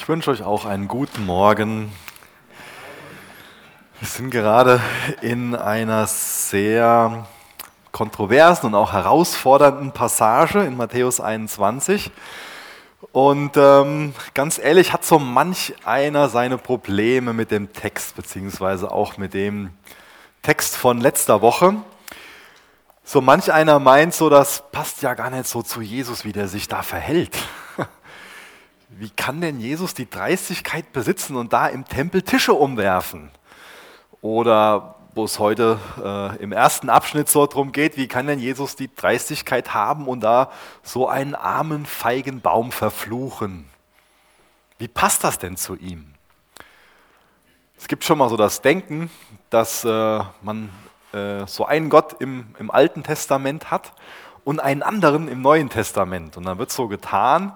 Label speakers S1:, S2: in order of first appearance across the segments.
S1: Ich wünsche euch auch einen guten Morgen. Wir sind gerade in einer sehr kontroversen und auch herausfordernden Passage in Matthäus 21. Und ähm, ganz ehrlich hat so manch einer seine Probleme mit dem Text, beziehungsweise auch mit dem Text von letzter Woche. So manch einer meint so, das passt ja gar nicht so zu Jesus, wie der sich da verhält. Wie kann denn Jesus die Dreistigkeit besitzen und da im Tempel Tische umwerfen? Oder wo es heute äh, im ersten Abschnitt so darum geht, wie kann denn Jesus die Dreistigkeit haben und da so einen armen, feigen Baum verfluchen? Wie passt das denn zu ihm? Es gibt schon mal so das Denken, dass äh, man äh, so einen Gott im, im Alten Testament hat und einen anderen im Neuen Testament. Und dann wird so getan,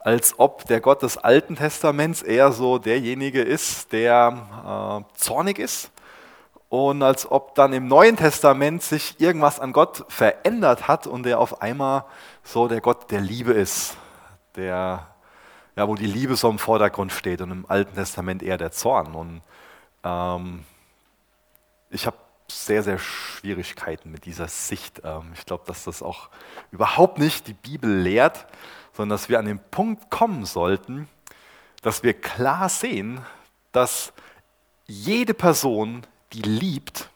S1: als ob der Gott des Alten Testaments eher so derjenige ist, der äh, zornig ist und als ob dann im Neuen Testament sich irgendwas an Gott verändert hat und der auf einmal so der Gott der Liebe ist, der, ja, wo die Liebe so im Vordergrund steht und im Alten Testament eher der Zorn. Und ähm, ich habe sehr, sehr Schwierigkeiten mit dieser Sicht. Ähm, ich glaube, dass das auch überhaupt nicht die Bibel lehrt, sondern dass wir an den Punkt kommen sollten, dass wir klar sehen, dass jede Person, die liebt,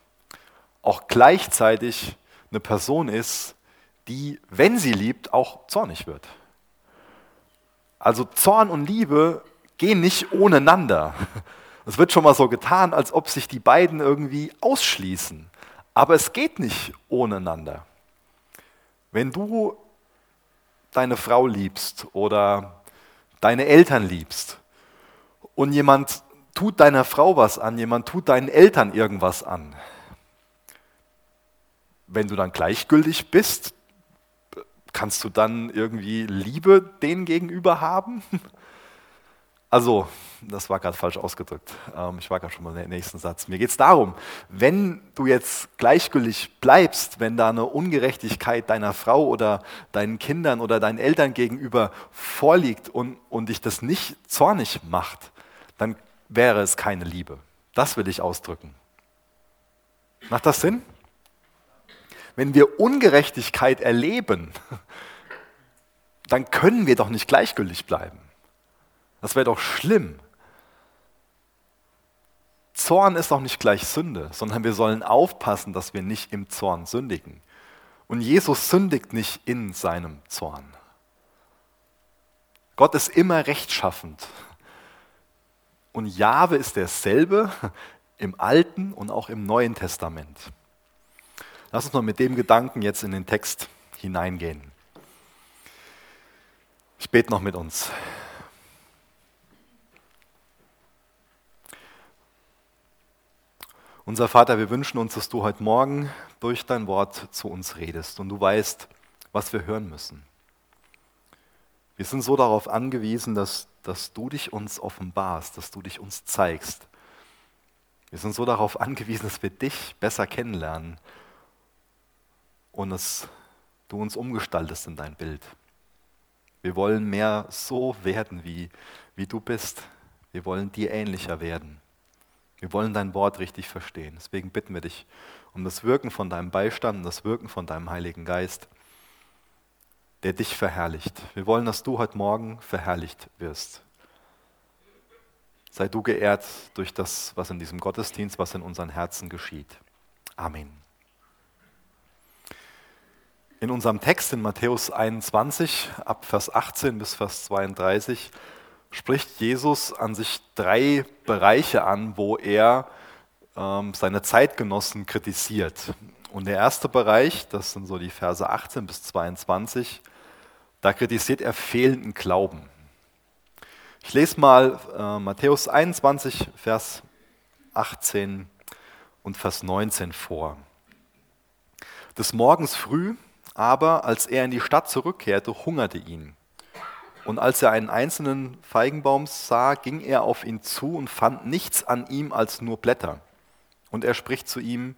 S1: auch gleichzeitig eine Person ist, die, wenn sie liebt, auch zornig wird. Also Zorn und Liebe gehen nicht ohneinander. Es wird schon mal so getan, als ob sich die beiden irgendwie ausschließen. Aber es geht nicht ohneinander. Wenn du deine Frau liebst oder deine Eltern liebst und jemand tut deiner Frau was an, jemand tut deinen Eltern irgendwas an, wenn du dann gleichgültig bist, kannst du dann irgendwie Liebe denen gegenüber haben? Also, das war gerade falsch ausgedrückt. Ähm, ich war gerade schon mal im nächsten Satz. Mir geht es darum, wenn du jetzt gleichgültig bleibst, wenn da eine Ungerechtigkeit deiner Frau oder deinen Kindern oder deinen Eltern gegenüber vorliegt und, und dich das nicht zornig macht, dann wäre es keine Liebe. Das will ich ausdrücken. Macht das Sinn? Wenn wir Ungerechtigkeit erleben, dann können wir doch nicht gleichgültig bleiben. Das wäre doch schlimm. Zorn ist doch nicht gleich Sünde, sondern wir sollen aufpassen, dass wir nicht im Zorn sündigen. Und Jesus sündigt nicht in seinem Zorn. Gott ist immer rechtschaffend. Und Jahwe ist derselbe im Alten und auch im Neuen Testament. Lass uns mal mit dem Gedanken jetzt in den Text hineingehen. Ich bete noch mit uns. Unser Vater, wir wünschen uns, dass du heute Morgen durch dein Wort zu uns redest und du weißt, was wir hören müssen. Wir sind so darauf angewiesen, dass, dass du dich uns offenbarst, dass du dich uns zeigst. Wir sind so darauf angewiesen, dass wir dich besser kennenlernen und dass du uns umgestaltest in dein Bild. Wir wollen mehr so werden, wie, wie du bist. Wir wollen dir ähnlicher werden. Wir wollen dein Wort richtig verstehen. Deswegen bitten wir dich um das Wirken von deinem Beistand, das Wirken von deinem Heiligen Geist, der dich verherrlicht. Wir wollen, dass du heute Morgen verherrlicht wirst. Sei du geehrt durch das, was in diesem Gottesdienst, was in unseren Herzen geschieht. Amen. In unserem Text in Matthäus 21 ab Vers 18 bis Vers 32 spricht Jesus an sich drei Bereiche an, wo er ähm, seine Zeitgenossen kritisiert. Und der erste Bereich, das sind so die Verse 18 bis 22, da kritisiert er fehlenden Glauben. Ich lese mal äh, Matthäus 21, Vers 18 und Vers 19 vor. Des Morgens früh aber, als er in die Stadt zurückkehrte, hungerte ihn. Und als er einen einzelnen Feigenbaum sah, ging er auf ihn zu und fand nichts an ihm als nur Blätter. Und er spricht zu ihm,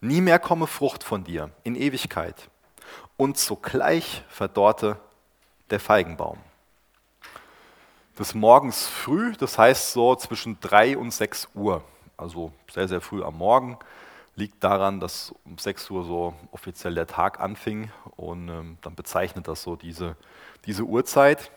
S1: nie mehr komme Frucht von dir in Ewigkeit. Und sogleich verdorrte der Feigenbaum. des Morgens früh, das heißt so zwischen 3 und 6 Uhr, also sehr, sehr früh am Morgen. Liegt daran, dass um 6 Uhr so offiziell der Tag anfing und ähm, dann bezeichnet das so diese, diese Uhrzeit.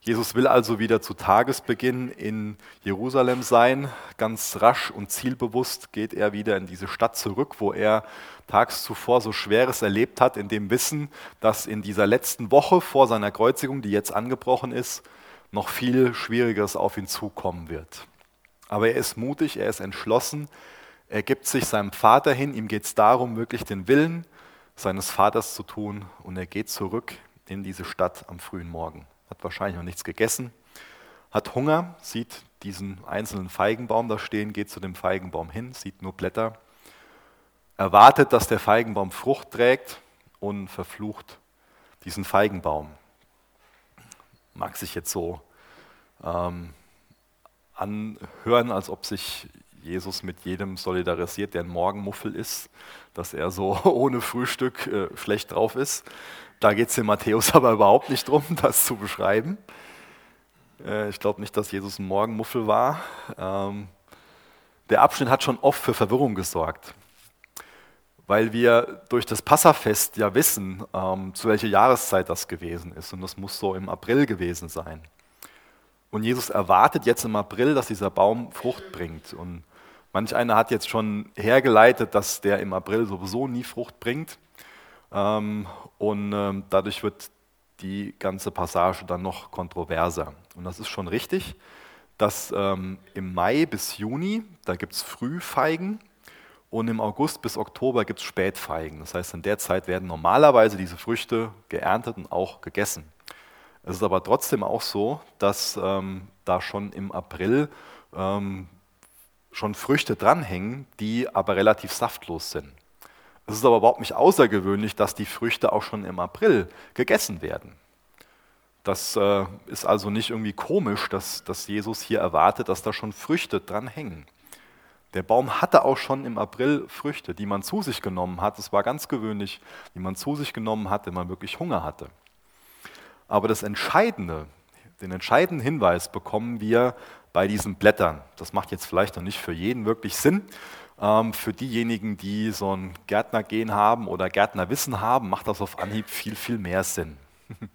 S1: Jesus will also wieder zu Tagesbeginn in Jerusalem sein. Ganz rasch und zielbewusst geht er wieder in diese Stadt zurück, wo er tags zuvor so Schweres erlebt hat, in dem Wissen, dass in dieser letzten Woche vor seiner Kreuzigung, die jetzt angebrochen ist, noch viel Schwieriges auf ihn zukommen wird. Aber er ist mutig, er ist entschlossen, er gibt sich seinem Vater hin, ihm geht es darum, wirklich den Willen seines Vaters zu tun und er geht zurück in diese Stadt am frühen Morgen. Hat wahrscheinlich noch nichts gegessen, hat Hunger, sieht diesen einzelnen Feigenbaum da stehen, geht zu dem Feigenbaum hin, sieht nur Blätter, erwartet, dass der Feigenbaum Frucht trägt und verflucht diesen Feigenbaum mag sich jetzt so ähm, anhören, als ob sich Jesus mit jedem solidarisiert, der ein Morgenmuffel ist, dass er so ohne Frühstück äh, schlecht drauf ist. Da geht es in Matthäus aber überhaupt nicht drum, das zu beschreiben. Äh, ich glaube nicht, dass Jesus ein Morgenmuffel war. Ähm, der Abschnitt hat schon oft für Verwirrung gesorgt weil wir durch das Passafest ja wissen, ähm, zu welcher Jahreszeit das gewesen ist. Und das muss so im April gewesen sein. Und Jesus erwartet jetzt im April, dass dieser Baum Frucht bringt. Und manch einer hat jetzt schon hergeleitet, dass der im April sowieso nie Frucht bringt. Ähm, und ähm, dadurch wird die ganze Passage dann noch kontroverser. Und das ist schon richtig, dass ähm, im Mai bis Juni, da gibt es Frühfeigen, und im August bis Oktober gibt es Spätfeigen. Das heißt, in der Zeit werden normalerweise diese Früchte geerntet und auch gegessen. Es ist aber trotzdem auch so, dass ähm, da schon im April ähm, schon Früchte dranhängen, die aber relativ saftlos sind. Es ist aber überhaupt nicht außergewöhnlich, dass die Früchte auch schon im April gegessen werden. Das äh, ist also nicht irgendwie komisch, dass, dass Jesus hier erwartet, dass da schon Früchte dran hängen. Der Baum hatte auch schon im April Früchte, die man zu sich genommen hat. Es war ganz gewöhnlich, die man zu sich genommen hat, wenn man wirklich Hunger hatte. Aber das Entscheidende, den entscheidenden Hinweis bekommen wir bei diesen Blättern. Das macht jetzt vielleicht noch nicht für jeden wirklich Sinn. Ähm, für diejenigen, die so ein Gärtnergehen haben oder Gärtnerwissen haben, macht das auf Anhieb viel, viel mehr Sinn.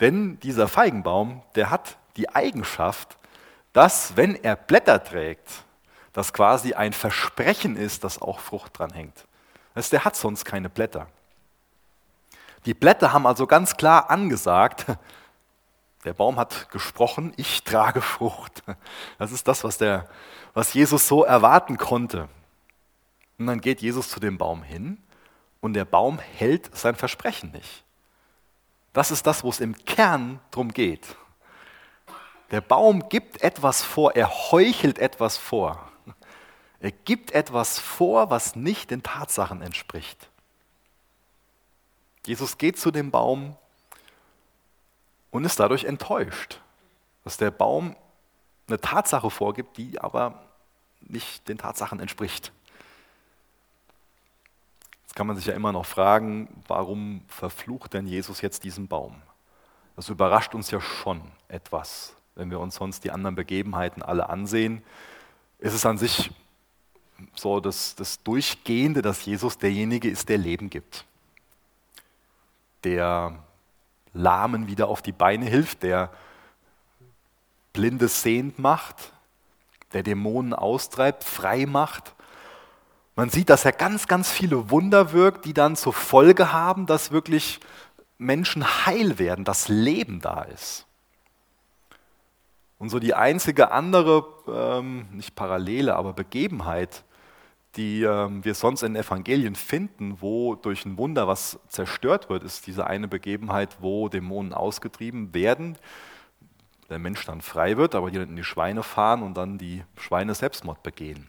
S1: Denn dieser Feigenbaum, der hat die Eigenschaft, dass wenn er Blätter trägt, das quasi ein Versprechen ist, dass auch Frucht dran hängt. Das der hat sonst keine Blätter. Die Blätter haben also ganz klar angesagt, der Baum hat gesprochen, ich trage Frucht. Das ist das, was, der, was Jesus so erwarten konnte. Und dann geht Jesus zu dem Baum hin und der Baum hält sein Versprechen nicht. Das ist das, wo es im Kern drum geht. Der Baum gibt etwas vor, er heuchelt etwas vor. Er gibt etwas vor, was nicht den Tatsachen entspricht. Jesus geht zu dem Baum und ist dadurch enttäuscht, dass der Baum eine Tatsache vorgibt, die aber nicht den Tatsachen entspricht. Jetzt kann man sich ja immer noch fragen, warum verflucht denn Jesus jetzt diesen Baum? Das überrascht uns ja schon etwas, wenn wir uns sonst die anderen Begebenheiten alle ansehen. Ist es an sich so das, das Durchgehende, dass Jesus derjenige ist, der Leben gibt. Der Lahmen wieder auf die Beine hilft, der Blinde sehend macht, der Dämonen austreibt, frei macht. Man sieht, dass er ganz, ganz viele Wunder wirkt, die dann zur Folge haben, dass wirklich Menschen heil werden, dass Leben da ist. Und so die einzige andere, ähm, nicht Parallele, aber Begebenheit, die ähm, wir sonst in Evangelien finden, wo durch ein Wunder was zerstört wird, ist diese eine Begebenheit, wo Dämonen ausgetrieben werden, der Mensch dann frei wird, aber die dann in die Schweine fahren und dann die Schweine Selbstmord begehen.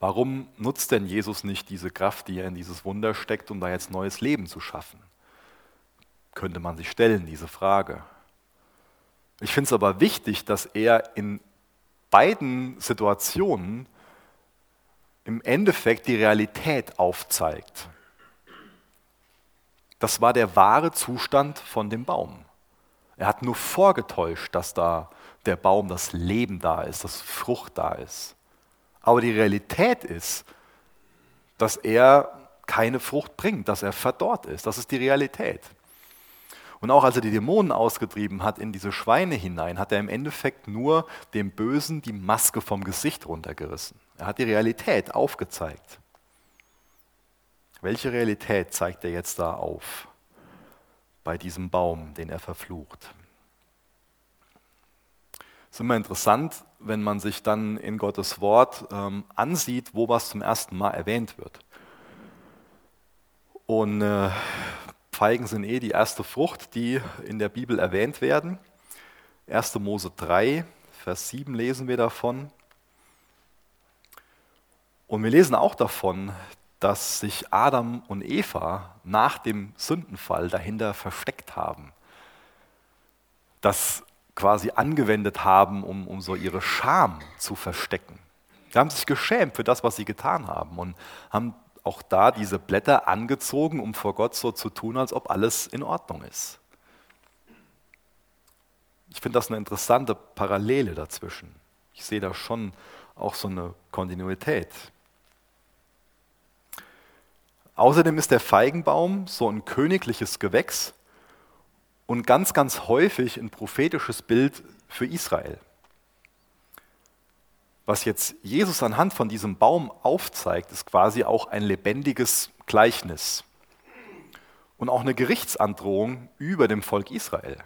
S1: Warum nutzt denn Jesus nicht diese Kraft, die er in dieses Wunder steckt, um da jetzt neues Leben zu schaffen? Könnte man sich stellen, diese Frage. Ich finde es aber wichtig, dass er in beiden Situationen im Endeffekt die Realität aufzeigt. Das war der wahre Zustand von dem Baum. Er hat nur vorgetäuscht, dass da der Baum, das Leben da ist, dass Frucht da ist. Aber die Realität ist, dass er keine Frucht bringt, dass er verdorrt ist. Das ist die Realität. Und auch als er die Dämonen ausgetrieben hat in diese Schweine hinein, hat er im Endeffekt nur dem Bösen die Maske vom Gesicht runtergerissen. Er hat die Realität aufgezeigt. Welche Realität zeigt er jetzt da auf bei diesem Baum, den er verflucht? Ist immer interessant, wenn man sich dann in Gottes Wort ähm, ansieht, wo was zum ersten Mal erwähnt wird. Und äh, Feigen sind eh die erste Frucht, die in der Bibel erwähnt werden. 1. Mose 3, Vers 7 lesen wir davon. Und wir lesen auch davon, dass sich Adam und Eva nach dem Sündenfall dahinter versteckt haben. Das quasi angewendet haben, um, um so ihre Scham zu verstecken. Sie haben sich geschämt für das, was sie getan haben und haben auch da diese Blätter angezogen, um vor Gott so zu tun, als ob alles in Ordnung ist. Ich finde das eine interessante Parallele dazwischen. Ich sehe da schon auch so eine Kontinuität. Außerdem ist der Feigenbaum so ein königliches Gewächs und ganz, ganz häufig ein prophetisches Bild für Israel. Was jetzt Jesus anhand von diesem Baum aufzeigt, ist quasi auch ein lebendiges Gleichnis und auch eine Gerichtsandrohung über dem Volk Israel.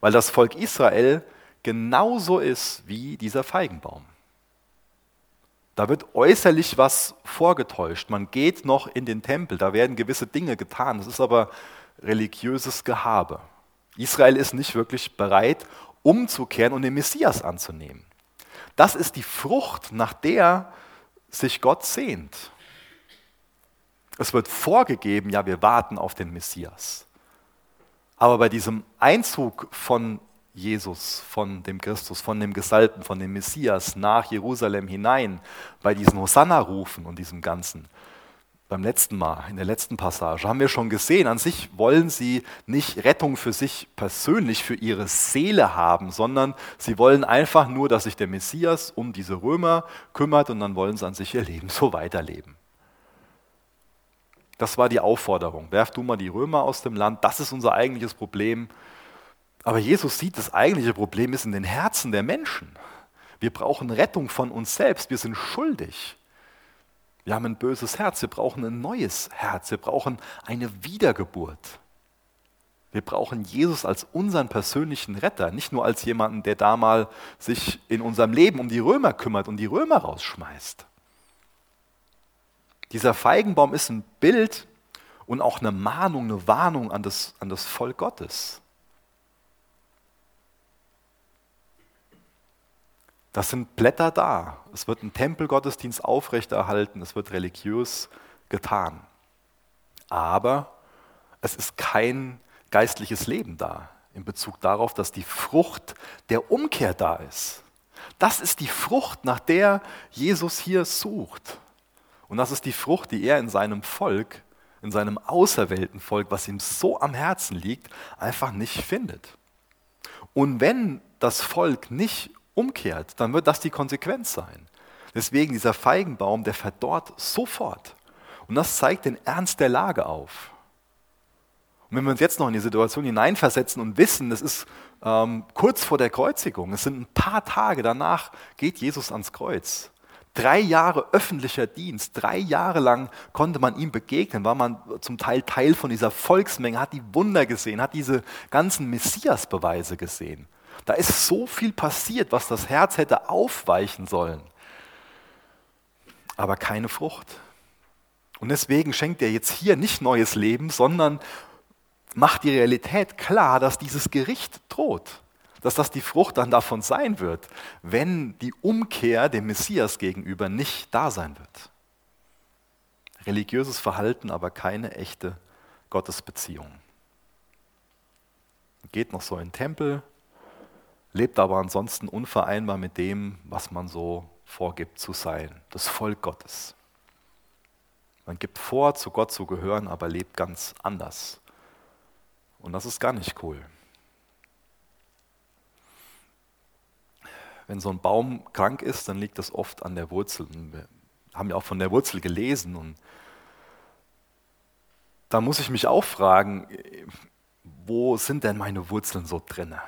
S1: Weil das Volk Israel genauso ist wie dieser Feigenbaum. Da wird äußerlich was vorgetäuscht. Man geht noch in den Tempel, da werden gewisse Dinge getan. Das ist aber religiöses Gehabe. Israel ist nicht wirklich bereit, umzukehren und den Messias anzunehmen. Das ist die Frucht, nach der sich Gott sehnt. Es wird vorgegeben, ja, wir warten auf den Messias. Aber bei diesem Einzug von Jesus, von dem Christus, von dem Gesalbten, von dem Messias nach Jerusalem hinein, bei diesen Hosanna-Rufen und diesem Ganzen, beim letzten Mal, in der letzten Passage, haben wir schon gesehen, an sich wollen sie nicht Rettung für sich persönlich, für ihre Seele haben, sondern sie wollen einfach nur, dass sich der Messias um diese Römer kümmert und dann wollen sie an sich ihr Leben so weiterleben. Das war die Aufforderung. Werf du mal die Römer aus dem Land, das ist unser eigentliches Problem. Aber Jesus sieht, das eigentliche Problem ist in den Herzen der Menschen. Wir brauchen Rettung von uns selbst, wir sind schuldig. Wir haben ein böses Herz, wir brauchen ein neues Herz, wir brauchen eine Wiedergeburt. Wir brauchen Jesus als unseren persönlichen Retter, nicht nur als jemanden, der da mal sich in unserem Leben um die Römer kümmert und die Römer rausschmeißt. Dieser Feigenbaum ist ein Bild und auch eine Mahnung, eine Warnung an das, an das Volk Gottes. Das sind Blätter da. Es wird ein Tempelgottesdienst aufrechterhalten, es wird religiös getan. Aber es ist kein geistliches Leben da in Bezug darauf, dass die Frucht der Umkehr da ist. Das ist die Frucht, nach der Jesus hier sucht. Und das ist die Frucht, die er in seinem Volk, in seinem auserwählten Volk, was ihm so am Herzen liegt, einfach nicht findet. Und wenn das Volk nicht umkehrt, dann wird das die Konsequenz sein. Deswegen dieser Feigenbaum, der verdorrt sofort. Und das zeigt den Ernst der Lage auf. Und wenn wir uns jetzt noch in die Situation hineinversetzen und wissen, es ist ähm, kurz vor der Kreuzigung, es sind ein paar Tage danach, geht Jesus ans Kreuz. Drei Jahre öffentlicher Dienst, drei Jahre lang konnte man ihm begegnen, war man zum Teil Teil von dieser Volksmenge, hat die Wunder gesehen, hat diese ganzen Messiasbeweise gesehen. Da ist so viel passiert, was das Herz hätte aufweichen sollen. Aber keine Frucht. Und deswegen schenkt er jetzt hier nicht neues Leben, sondern macht die Realität klar, dass dieses Gericht droht. Dass das die Frucht dann davon sein wird, wenn die Umkehr dem Messias gegenüber nicht da sein wird. Religiöses Verhalten, aber keine echte Gottesbeziehung. Geht noch so in den Tempel, lebt aber ansonsten unvereinbar mit dem, was man so vorgibt zu sein, das Volk Gottes. Man gibt vor, zu Gott zu gehören, aber lebt ganz anders. Und das ist gar nicht cool. Wenn so ein Baum krank ist, dann liegt das oft an der Wurzel. Wir haben ja auch von der Wurzel gelesen. Und da muss ich mich auch fragen, wo sind denn meine Wurzeln so drinne?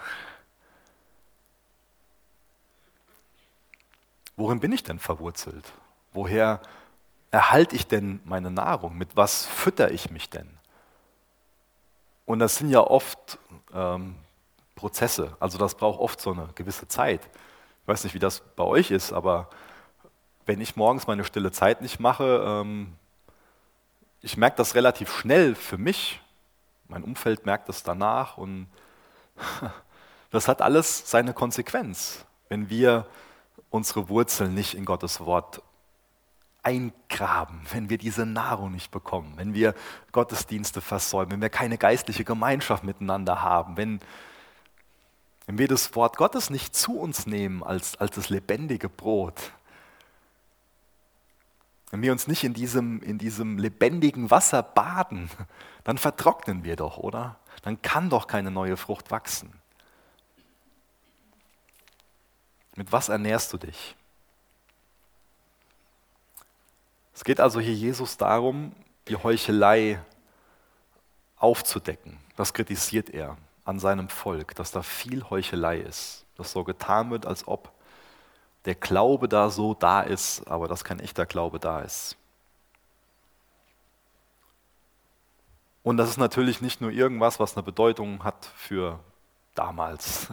S1: Worin bin ich denn verwurzelt? Woher erhalte ich denn meine Nahrung? Mit was fütter ich mich denn? Und das sind ja oft ähm, Prozesse, also das braucht oft so eine gewisse Zeit. Ich weiß nicht, wie das bei euch ist, aber wenn ich morgens meine stille Zeit nicht mache, ähm, ich merke das relativ schnell für mich. Mein Umfeld merkt das danach und das hat alles seine Konsequenz, wenn wir unsere Wurzeln nicht in Gottes Wort eingraben, wenn wir diese Nahrung nicht bekommen, wenn wir Gottesdienste versäumen, wenn wir keine geistliche Gemeinschaft miteinander haben, wenn, wenn wir das Wort Gottes nicht zu uns nehmen als, als das lebendige Brot, wenn wir uns nicht in diesem, in diesem lebendigen Wasser baden, dann vertrocknen wir doch, oder? Dann kann doch keine neue Frucht wachsen. Mit was ernährst du dich? Es geht also hier Jesus darum, die Heuchelei aufzudecken. Das kritisiert er an seinem Volk, dass da viel Heuchelei ist, dass so getan wird, als ob der Glaube da so da ist, aber dass kein echter Glaube da ist. Und das ist natürlich nicht nur irgendwas, was eine Bedeutung hat für damals.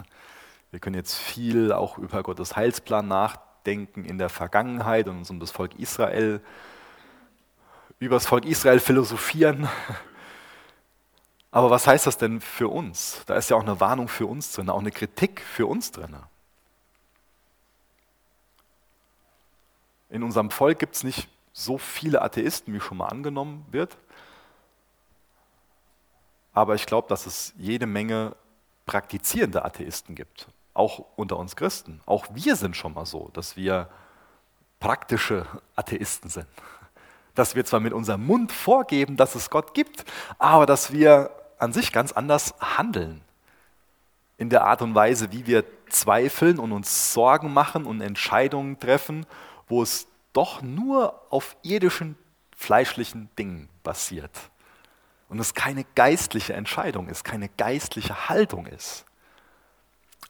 S1: Wir können jetzt viel auch über Gottes Heilsplan nachdenken in der Vergangenheit und uns um das Volk Israel über das Volk Israel philosophieren. Aber was heißt das denn für uns? Da ist ja auch eine Warnung für uns drin, auch eine Kritik für uns drin. In unserem Volk gibt es nicht so viele Atheisten, wie schon mal angenommen wird. Aber ich glaube, dass es jede Menge praktizierende Atheisten gibt, auch unter uns Christen. Auch wir sind schon mal so, dass wir praktische Atheisten sind dass wir zwar mit unserem Mund vorgeben, dass es Gott gibt, aber dass wir an sich ganz anders handeln. In der Art und Weise, wie wir zweifeln und uns Sorgen machen und Entscheidungen treffen, wo es doch nur auf irdischen, fleischlichen Dingen basiert. Und es keine geistliche Entscheidung ist, keine geistliche Haltung ist.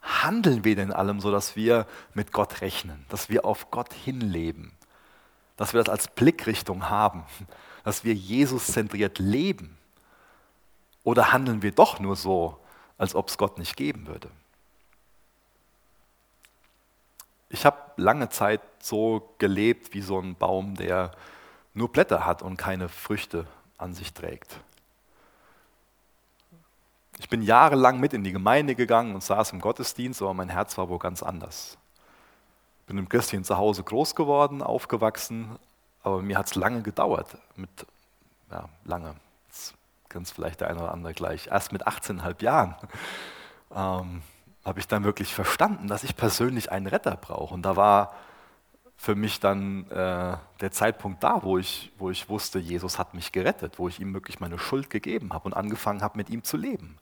S1: Handeln wir denn allem so, dass wir mit Gott rechnen, dass wir auf Gott hinleben? dass wir das als Blickrichtung haben, dass wir Jesus zentriert leben? Oder handeln wir doch nur so, als ob es Gott nicht geben würde? Ich habe lange Zeit so gelebt wie so ein Baum, der nur Blätter hat und keine Früchte an sich trägt. Ich bin jahrelang mit in die Gemeinde gegangen und saß im Gottesdienst, aber mein Herz war wohl ganz anders bin im christlichen Zuhause groß geworden, aufgewachsen, aber mir hat es lange gedauert. Mit, ja, lange, das kennt vielleicht der eine oder andere gleich. Erst mit 18,5 Jahren ähm, habe ich dann wirklich verstanden, dass ich persönlich einen Retter brauche. Und da war für mich dann äh, der Zeitpunkt da, wo ich, wo ich wusste, Jesus hat mich gerettet, wo ich ihm wirklich meine Schuld gegeben habe und angefangen habe, mit ihm zu leben.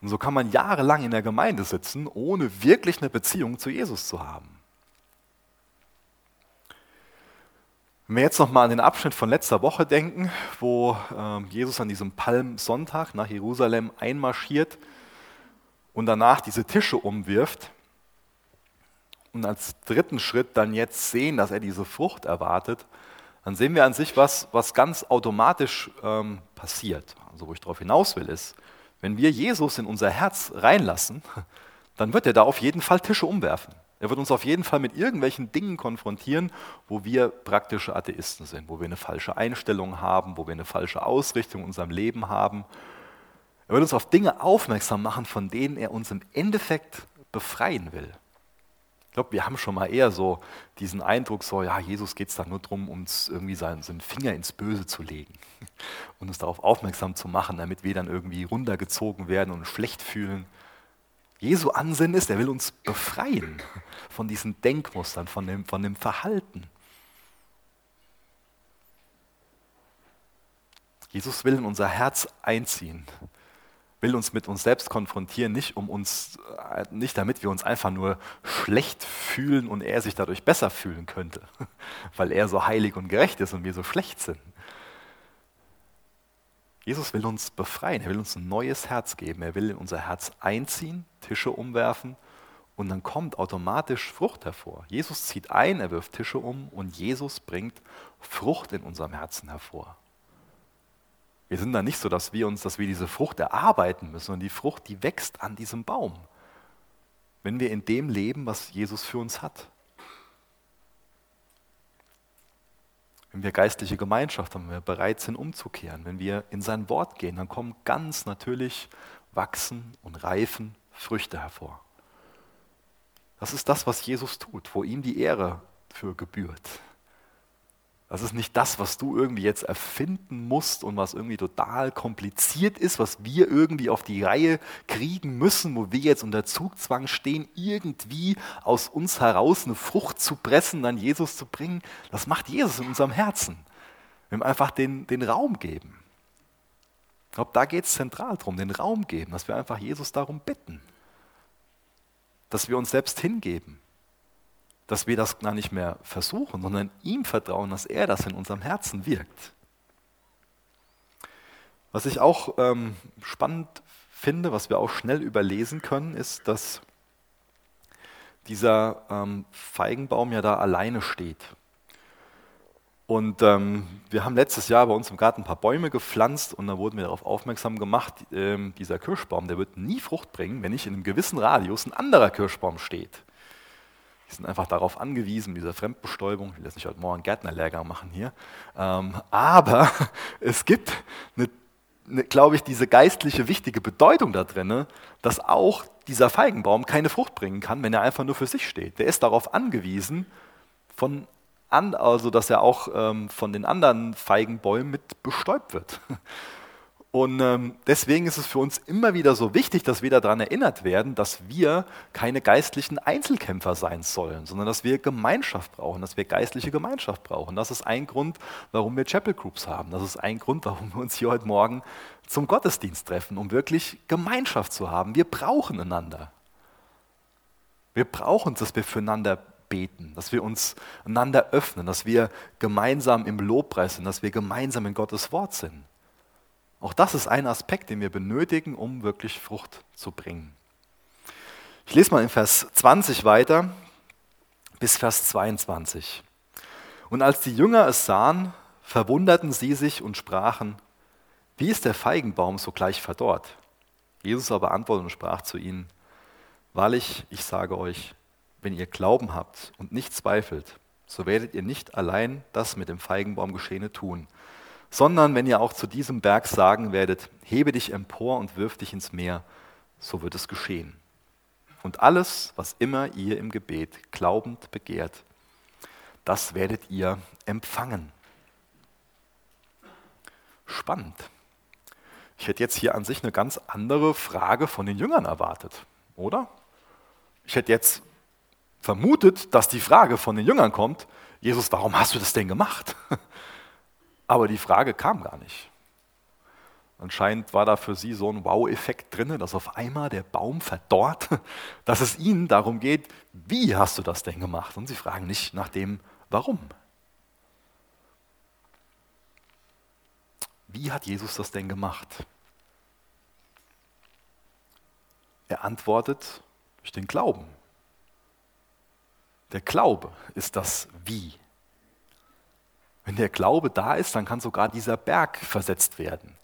S1: Und so kann man jahrelang in der Gemeinde sitzen, ohne wirklich eine Beziehung zu Jesus zu haben. Wenn wir jetzt nochmal an den Abschnitt von letzter Woche denken, wo ähm, Jesus an diesem Palmsonntag nach Jerusalem einmarschiert und danach diese Tische umwirft und als dritten Schritt dann jetzt sehen, dass er diese Frucht erwartet, dann sehen wir an sich was, was ganz automatisch ähm, passiert. Also wo ich darauf hinaus will, ist, wenn wir Jesus in unser Herz reinlassen, dann wird er da auf jeden Fall Tische umwerfen. Er wird uns auf jeden Fall mit irgendwelchen Dingen konfrontieren, wo wir praktische Atheisten sind, wo wir eine falsche Einstellung haben, wo wir eine falsche Ausrichtung in unserem Leben haben. Er wird uns auf Dinge aufmerksam machen, von denen er uns im Endeffekt befreien will. Ich glaube, wir haben schon mal eher so diesen Eindruck, so, ja, Jesus geht es da nur darum, uns irgendwie seinen, seinen Finger ins Böse zu legen und uns darauf aufmerksam zu machen, damit wir dann irgendwie runtergezogen werden und schlecht fühlen. Jesu Ansinnen ist, er will uns befreien von diesen Denkmustern, von dem, von dem Verhalten. Jesus will in unser Herz einziehen. Will uns mit uns selbst konfrontieren, nicht, um uns, äh, nicht damit wir uns einfach nur schlecht fühlen und er sich dadurch besser fühlen könnte, weil er so heilig und gerecht ist und wir so schlecht sind. Jesus will uns befreien, er will uns ein neues Herz geben, er will in unser Herz einziehen, Tische umwerfen und dann kommt automatisch Frucht hervor. Jesus zieht ein, er wirft Tische um und Jesus bringt Frucht in unserem Herzen hervor. Wir sind da nicht so, dass wir uns, dass wir diese Frucht erarbeiten müssen, sondern die Frucht, die wächst an diesem Baum. Wenn wir in dem leben, was Jesus für uns hat. Wenn wir geistliche Gemeinschaft haben, wenn wir bereit sind umzukehren, wenn wir in sein Wort gehen, dann kommen ganz natürlich wachsen und reifen Früchte hervor. Das ist das, was Jesus tut, wo ihm die Ehre für gebührt. Das ist nicht das, was du irgendwie jetzt erfinden musst und was irgendwie total kompliziert ist, was wir irgendwie auf die Reihe kriegen müssen, wo wir jetzt unter Zugzwang stehen, irgendwie aus uns heraus eine Frucht zu pressen, dann Jesus zu bringen. Das macht Jesus in unserem Herzen. Wir ihm einfach den, den Raum geben. Ich glaube, da geht es zentral darum, den Raum geben, dass wir einfach Jesus darum bitten. Dass wir uns selbst hingeben dass wir das gar nicht mehr versuchen, sondern ihm vertrauen, dass er das in unserem Herzen wirkt. Was ich auch ähm, spannend finde, was wir auch schnell überlesen können, ist, dass dieser ähm, Feigenbaum ja da alleine steht. Und ähm, wir haben letztes Jahr bei uns im Garten ein paar Bäume gepflanzt und da wurden wir darauf aufmerksam gemacht, ähm, dieser Kirschbaum, der wird nie Frucht bringen, wenn nicht in einem gewissen Radius ein anderer Kirschbaum steht. Die sind einfach darauf angewiesen, dieser Fremdbestäubung. Ich will jetzt nicht heute Morgen Gärtnerlehrgang machen hier. Ähm, aber es gibt, glaube ich, diese geistliche wichtige Bedeutung da drin, dass auch dieser Feigenbaum keine Frucht bringen kann, wenn er einfach nur für sich steht. Der ist darauf angewiesen, von an, also dass er auch ähm, von den anderen Feigenbäumen mit bestäubt wird. Und ähm, deswegen ist es für uns immer wieder so wichtig, dass wir daran erinnert werden, dass wir keine geistlichen Einzelkämpfer sein sollen, sondern dass wir Gemeinschaft brauchen, dass wir geistliche Gemeinschaft brauchen. Das ist ein Grund, warum wir Chapel Groups haben. Das ist ein Grund, warum wir uns hier heute Morgen zum Gottesdienst treffen, um wirklich Gemeinschaft zu haben. Wir brauchen einander. Wir brauchen, dass wir füreinander beten, dass wir uns einander öffnen, dass wir gemeinsam im Lobpreis sind, dass wir gemeinsam in Gottes Wort sind. Auch das ist ein Aspekt, den wir benötigen, um wirklich Frucht zu bringen. Ich lese mal in Vers 20 weiter bis Vers 22. Und als die Jünger es sahen, verwunderten sie sich und sprachen, wie ist der Feigenbaum sogleich verdorrt? Jesus aber antwortete und sprach zu ihnen, Wahrlich, ich sage euch, wenn ihr Glauben habt und nicht zweifelt, so werdet ihr nicht allein das mit dem Feigenbaum geschehene tun, sondern wenn ihr auch zu diesem Berg sagen werdet, hebe dich empor und wirf dich ins Meer, so wird es geschehen. Und alles, was immer ihr im Gebet glaubend begehrt, das werdet ihr empfangen. Spannend. Ich hätte jetzt hier an sich eine ganz andere Frage von den Jüngern erwartet, oder? Ich hätte jetzt vermutet, dass die Frage von den Jüngern kommt, Jesus, warum hast du das denn gemacht? Aber die Frage kam gar nicht. Anscheinend war da für sie so ein Wow-Effekt drin, dass auf einmal der Baum verdorrt, dass es ihnen darum geht, wie hast du das denn gemacht? Und sie fragen nicht nach dem Warum. Wie hat Jesus das denn gemacht? Er antwortet durch den Glauben. Der Glaube ist das Wie. Wenn der Glaube da ist, dann kann sogar dieser Berg versetzt werden.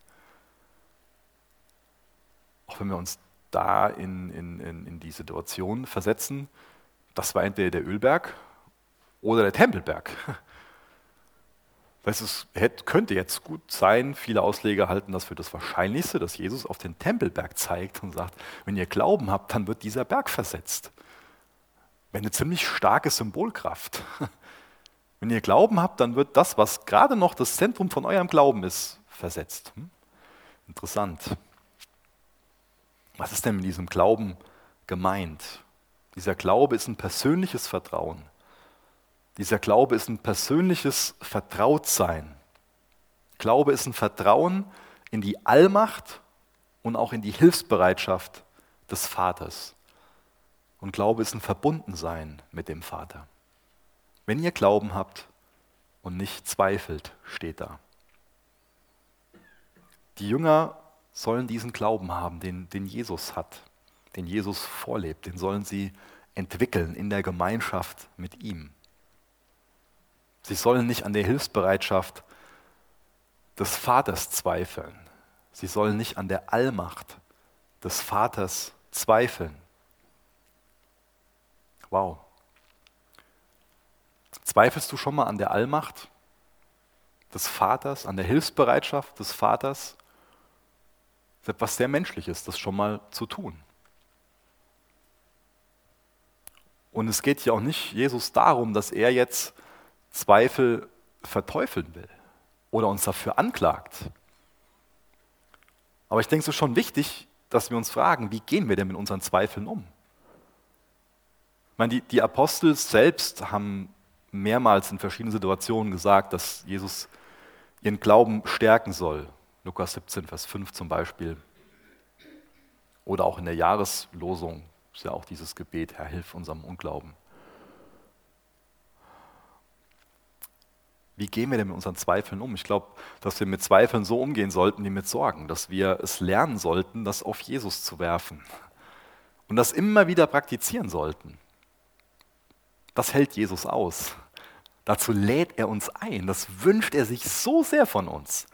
S1: Auch wenn wir uns da in, in, in, in die Situation versetzen, das war entweder der Ölberg oder der Tempelberg. Das ist, könnte jetzt gut sein, viele Ausleger halten das für das Wahrscheinlichste, dass Jesus auf den Tempelberg zeigt und sagt, wenn ihr Glauben habt, dann wird dieser Berg versetzt. Wäre eine ziemlich starke Symbolkraft. Wenn ihr Glauben habt, dann wird das, was gerade noch das Zentrum von eurem Glauben ist, versetzt. Hm? Interessant. Was ist denn mit diesem Glauben gemeint? Dieser Glaube ist ein persönliches Vertrauen. Dieser Glaube ist ein persönliches Vertrautsein. Glaube ist ein Vertrauen in die Allmacht und auch in die Hilfsbereitschaft des Vaters. Und Glaube ist ein Verbundensein mit dem Vater. Wenn ihr Glauben habt und nicht zweifelt, steht da. Die Jünger sollen diesen Glauben haben, den, den Jesus hat, den Jesus vorlebt, den sollen sie entwickeln in der Gemeinschaft mit ihm. Sie sollen nicht an der Hilfsbereitschaft des Vaters zweifeln. Sie sollen nicht an der Allmacht des Vaters zweifeln. Wow. Zweifelst du schon mal an der Allmacht des Vaters, an der Hilfsbereitschaft des Vaters? Das ist etwas sehr Menschliches, das schon mal zu tun. Und es geht ja auch nicht Jesus darum, dass er jetzt Zweifel verteufeln will oder uns dafür anklagt. Aber ich denke, es ist schon wichtig, dass wir uns fragen, wie gehen wir denn mit unseren Zweifeln um? Ich meine, die, die Apostel selbst haben mehrmals in verschiedenen Situationen gesagt, dass Jesus ihren Glauben stärken soll. Lukas 17, Vers 5 zum Beispiel. Oder auch in der Jahreslosung ist ja auch dieses Gebet, Herr, hilf unserem Unglauben. Wie gehen wir denn mit unseren Zweifeln um? Ich glaube, dass wir mit Zweifeln so umgehen sollten wie mit Sorgen, dass wir es lernen sollten, das auf Jesus zu werfen und das immer wieder praktizieren sollten. Das hält Jesus aus. Dazu lädt er uns ein. Das wünscht er sich so sehr von uns.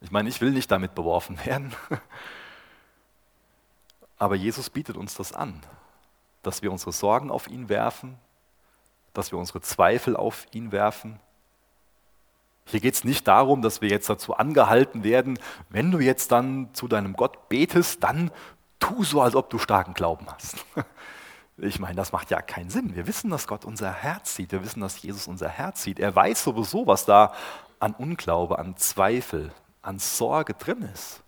S1: Ich meine, ich will nicht damit beworfen werden, aber Jesus bietet uns das an, dass wir unsere Sorgen auf ihn werfen, dass wir unsere Zweifel auf ihn werfen. Hier geht es nicht darum, dass wir jetzt dazu angehalten werden, wenn du jetzt dann zu deinem Gott betest, dann tu so, als ob du starken Glauben hast. Ich meine, das macht ja keinen Sinn. Wir wissen, dass Gott unser Herz sieht. Wir wissen, dass Jesus unser Herz sieht. Er weiß sowieso, was da an Unglaube, an Zweifel, an Sorge drin ist.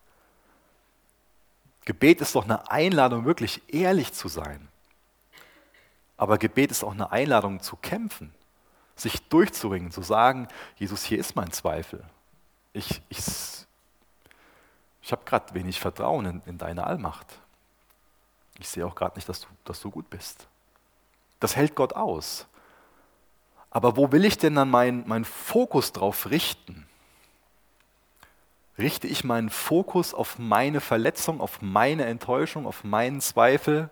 S1: Gebet ist doch eine Einladung, wirklich ehrlich zu sein. Aber Gebet ist auch eine Einladung zu kämpfen, sich durchzuringen, zu sagen, Jesus, hier ist mein Zweifel. Ich, ich, ich habe gerade wenig Vertrauen in, in, deine Allmacht. Ich sehe auch gerade nicht, dass du, dass du gut bist. Das hält Gott aus. Aber wo will ich denn dann meinen mein Fokus drauf richten? Richte ich meinen Fokus auf meine Verletzung, auf meine Enttäuschung, auf meinen Zweifel?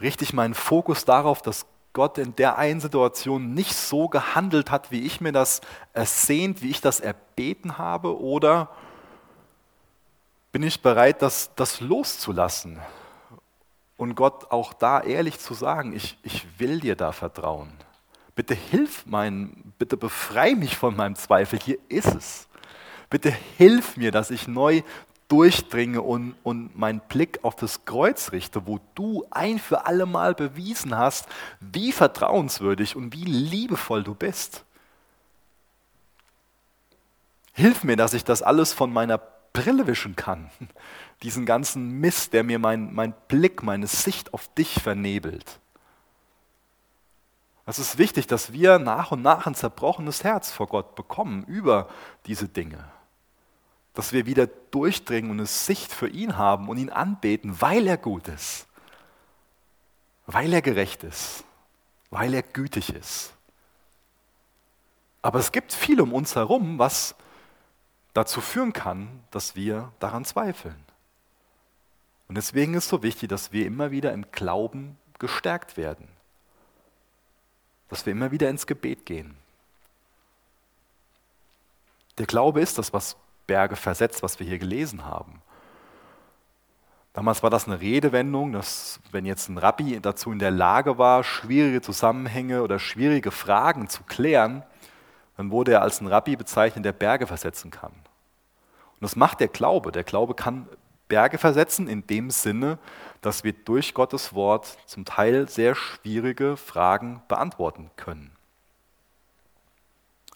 S1: richte ich meinen Fokus darauf, dass Gott in der einen Situation nicht so gehandelt hat, wie ich mir das ersehnt, wie ich das erbeten habe? Oder bin ich bereit, das, das loszulassen und Gott auch da ehrlich zu sagen, ich, ich will dir da vertrauen. Bitte hilf mein, bitte befreie mich von meinem Zweifel, hier ist es. Bitte hilf mir, dass ich neu durchdringe und, und meinen Blick auf das Kreuz richte, wo du ein für alle Mal bewiesen hast, wie vertrauenswürdig und wie liebevoll du bist. Hilf mir, dass ich das alles von meiner Brille wischen kann. Diesen ganzen Mist, der mir meinen mein Blick, meine Sicht auf dich vernebelt. Es ist wichtig, dass wir nach und nach ein zerbrochenes Herz vor Gott bekommen über diese Dinge dass wir wieder durchdringen und eine Sicht für ihn haben und ihn anbeten, weil er gut ist, weil er gerecht ist, weil er gütig ist. Aber es gibt viel um uns herum, was dazu führen kann, dass wir daran zweifeln. Und deswegen ist so wichtig, dass wir immer wieder im Glauben gestärkt werden, dass wir immer wieder ins Gebet gehen. Der Glaube ist das, was Berge versetzt, was wir hier gelesen haben. Damals war das eine Redewendung, dass wenn jetzt ein Rabbi dazu in der Lage war, schwierige Zusammenhänge oder schwierige Fragen zu klären, dann wurde er als ein Rabbi bezeichnet, der Berge versetzen kann. Und das macht der Glaube. Der Glaube kann Berge versetzen in dem Sinne, dass wir durch Gottes Wort zum Teil sehr schwierige Fragen beantworten können.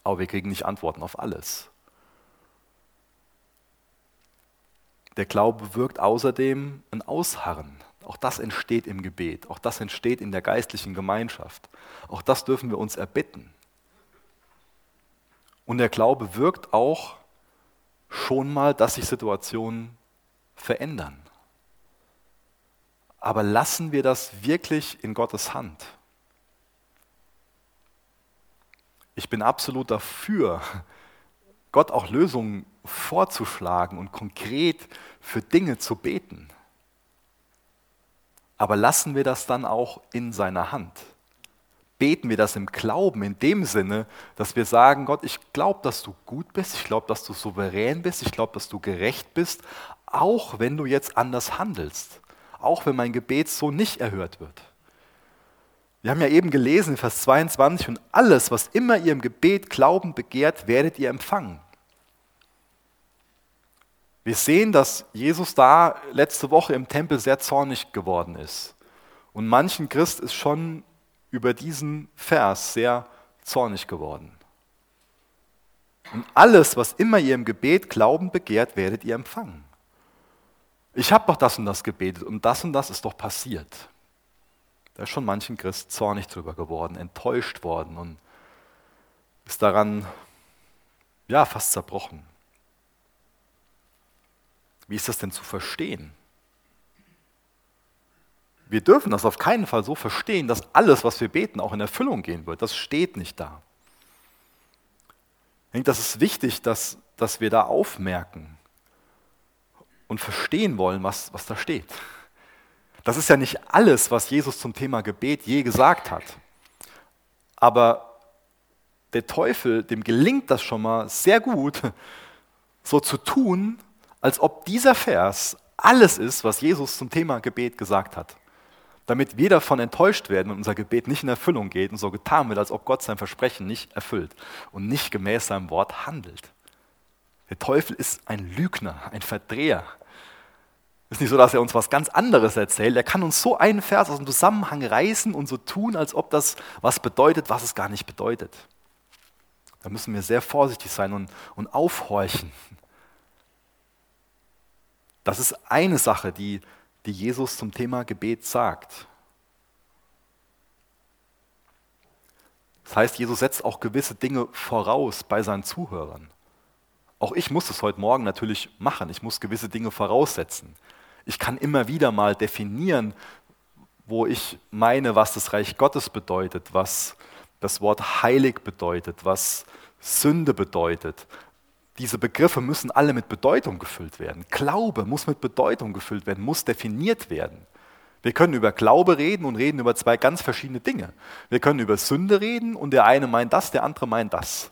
S1: Aber wir kriegen nicht Antworten auf alles. Der Glaube wirkt außerdem ein Ausharren. Auch das entsteht im Gebet, auch das entsteht in der geistlichen Gemeinschaft. Auch das dürfen wir uns erbitten. Und der Glaube wirkt auch schon mal, dass sich Situationen verändern. Aber lassen wir das wirklich in Gottes Hand? Ich bin absolut dafür, Gott auch Lösungen vorzuschlagen und konkret für Dinge zu beten. Aber lassen wir das dann auch in seiner Hand? Beten wir das im Glauben, in dem Sinne, dass wir sagen, Gott, ich glaube, dass du gut bist, ich glaube, dass du souverän bist, ich glaube, dass du gerecht bist, auch wenn du jetzt anders handelst, auch wenn mein Gebet so nicht erhört wird. Wir haben ja eben gelesen in Vers 22, und alles, was immer ihr im Gebet glauben begehrt, werdet ihr empfangen. Wir sehen, dass Jesus da letzte Woche im Tempel sehr zornig geworden ist. Und manchen Christ ist schon über diesen Vers sehr zornig geworden. Und alles, was immer ihr im Gebet Glauben begehrt, werdet ihr empfangen. Ich habe doch das und das gebetet und das und das ist doch passiert. Da ist schon manchen Christ zornig drüber geworden, enttäuscht worden und ist daran ja fast zerbrochen. Wie ist das denn zu verstehen? Wir dürfen das auf keinen Fall so verstehen, dass alles, was wir beten, auch in Erfüllung gehen wird. Das steht nicht da. Ich denke, das ist wichtig, dass, dass wir da aufmerken und verstehen wollen, was, was da steht. Das ist ja nicht alles, was Jesus zum Thema Gebet je gesagt hat. Aber der Teufel, dem gelingt das schon mal sehr gut, so zu tun, als ob dieser Vers alles ist, was Jesus zum Thema Gebet gesagt hat. Damit wir davon enttäuscht werden und unser Gebet nicht in Erfüllung geht und so getan wird, als ob Gott sein Versprechen nicht erfüllt und nicht gemäß seinem Wort handelt. Der Teufel ist ein Lügner, ein Verdreher. Es ist nicht so, dass er uns was ganz anderes erzählt. Er kann uns so einen Vers aus dem Zusammenhang reißen und so tun, als ob das was bedeutet, was es gar nicht bedeutet. Da müssen wir sehr vorsichtig sein und, und aufhorchen das ist eine Sache, die, die Jesus zum Thema Gebet sagt. Das heißt, Jesus setzt auch gewisse Dinge voraus bei seinen Zuhörern. Auch ich muss es heute Morgen natürlich machen. Ich muss gewisse Dinge voraussetzen. Ich kann immer wieder mal definieren, wo ich meine, was das Reich Gottes bedeutet, was das Wort heilig bedeutet, was Sünde bedeutet, diese Begriffe müssen alle mit Bedeutung gefüllt werden. Glaube muss mit Bedeutung gefüllt werden, muss definiert werden. Wir können über Glaube reden und reden über zwei ganz verschiedene Dinge. Wir können über Sünde reden und der eine meint das, der andere meint das.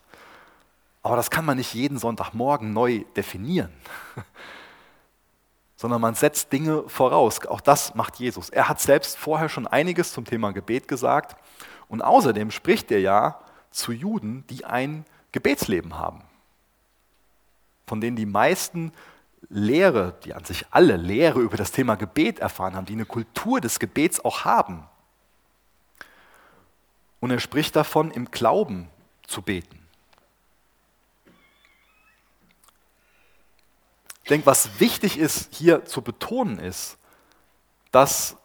S1: Aber das kann man nicht jeden Sonntagmorgen neu definieren, sondern man setzt Dinge voraus. Auch das macht Jesus. Er hat selbst vorher schon einiges zum Thema Gebet gesagt und außerdem spricht er ja zu Juden, die ein Gebetsleben haben von denen die meisten Lehre, die an sich alle Lehre über das Thema Gebet erfahren haben, die eine Kultur des Gebets auch haben. Und er spricht davon, im Glauben zu beten. Ich denke, was wichtig ist, hier zu betonen, ist, dass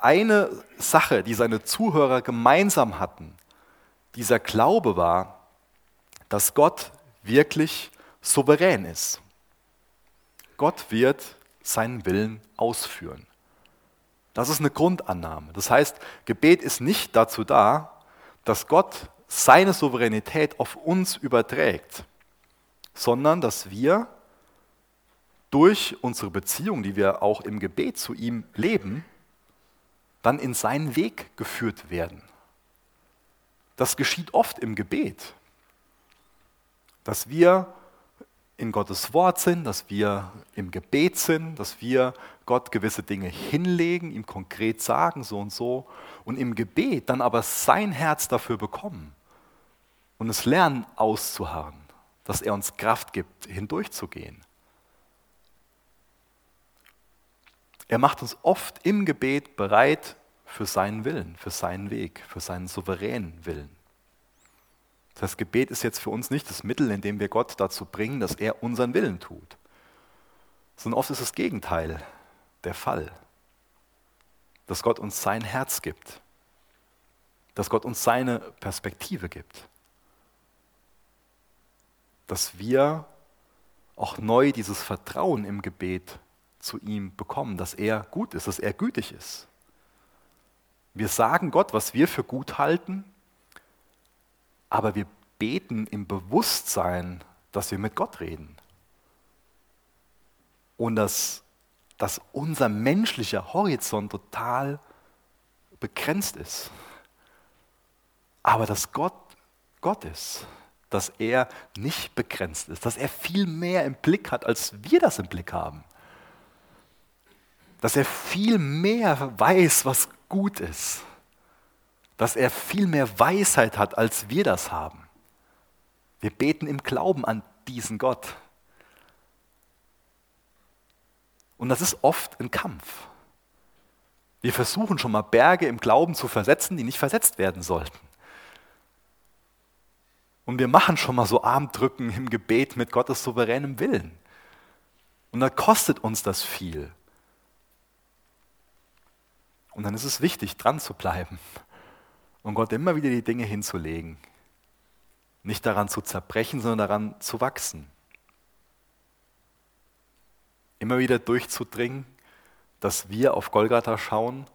S1: eine Sache, die seine Zuhörer gemeinsam hatten, dieser Glaube war, dass Gott wirklich souverän ist. Gott wird seinen Willen ausführen. Das ist eine Grundannahme. Das heißt, Gebet ist nicht dazu da, dass Gott seine Souveränität auf uns überträgt, sondern dass wir durch unsere Beziehung, die wir auch im Gebet zu ihm leben, dann in seinen Weg geführt werden. Das geschieht oft im Gebet, dass wir in Gottes Wort sind, dass wir im Gebet sind, dass wir Gott gewisse Dinge hinlegen, ihm konkret sagen, so und so, und im Gebet dann aber sein Herz dafür bekommen und es lernen auszuharren, dass er uns Kraft gibt, hindurchzugehen. Er macht uns oft im Gebet bereit für seinen Willen, für seinen Weg, für seinen souveränen Willen. Das Gebet ist jetzt für uns nicht das Mittel, in dem wir Gott dazu bringen, dass er unseren Willen tut, sondern oft ist das Gegenteil der Fall. Dass Gott uns sein Herz gibt, dass Gott uns seine Perspektive gibt, dass wir auch neu dieses Vertrauen im Gebet zu ihm bekommen, dass er gut ist, dass er gütig ist. Wir sagen Gott, was wir für gut halten, aber wir beten im Bewusstsein, dass wir mit Gott reden. Und dass, dass unser menschlicher Horizont total begrenzt ist. Aber dass Gott Gott ist, dass er nicht begrenzt ist, dass er viel mehr im Blick hat, als wir das im Blick haben. Dass er viel mehr weiß, was gut ist. Dass er viel mehr Weisheit hat, als wir das haben. Wir beten im Glauben an diesen Gott. Und das ist oft ein Kampf. Wir versuchen schon mal Berge im Glauben zu versetzen, die nicht versetzt werden sollten. Und wir machen schon mal so Armdrücken im Gebet mit Gottes souveränem Willen. Und da kostet uns das viel. Und dann ist es wichtig, dran zu bleiben und Gott immer wieder die Dinge hinzulegen. Nicht daran zu zerbrechen, sondern daran zu wachsen. Immer wieder durchzudringen, dass wir auf Golgatha schauen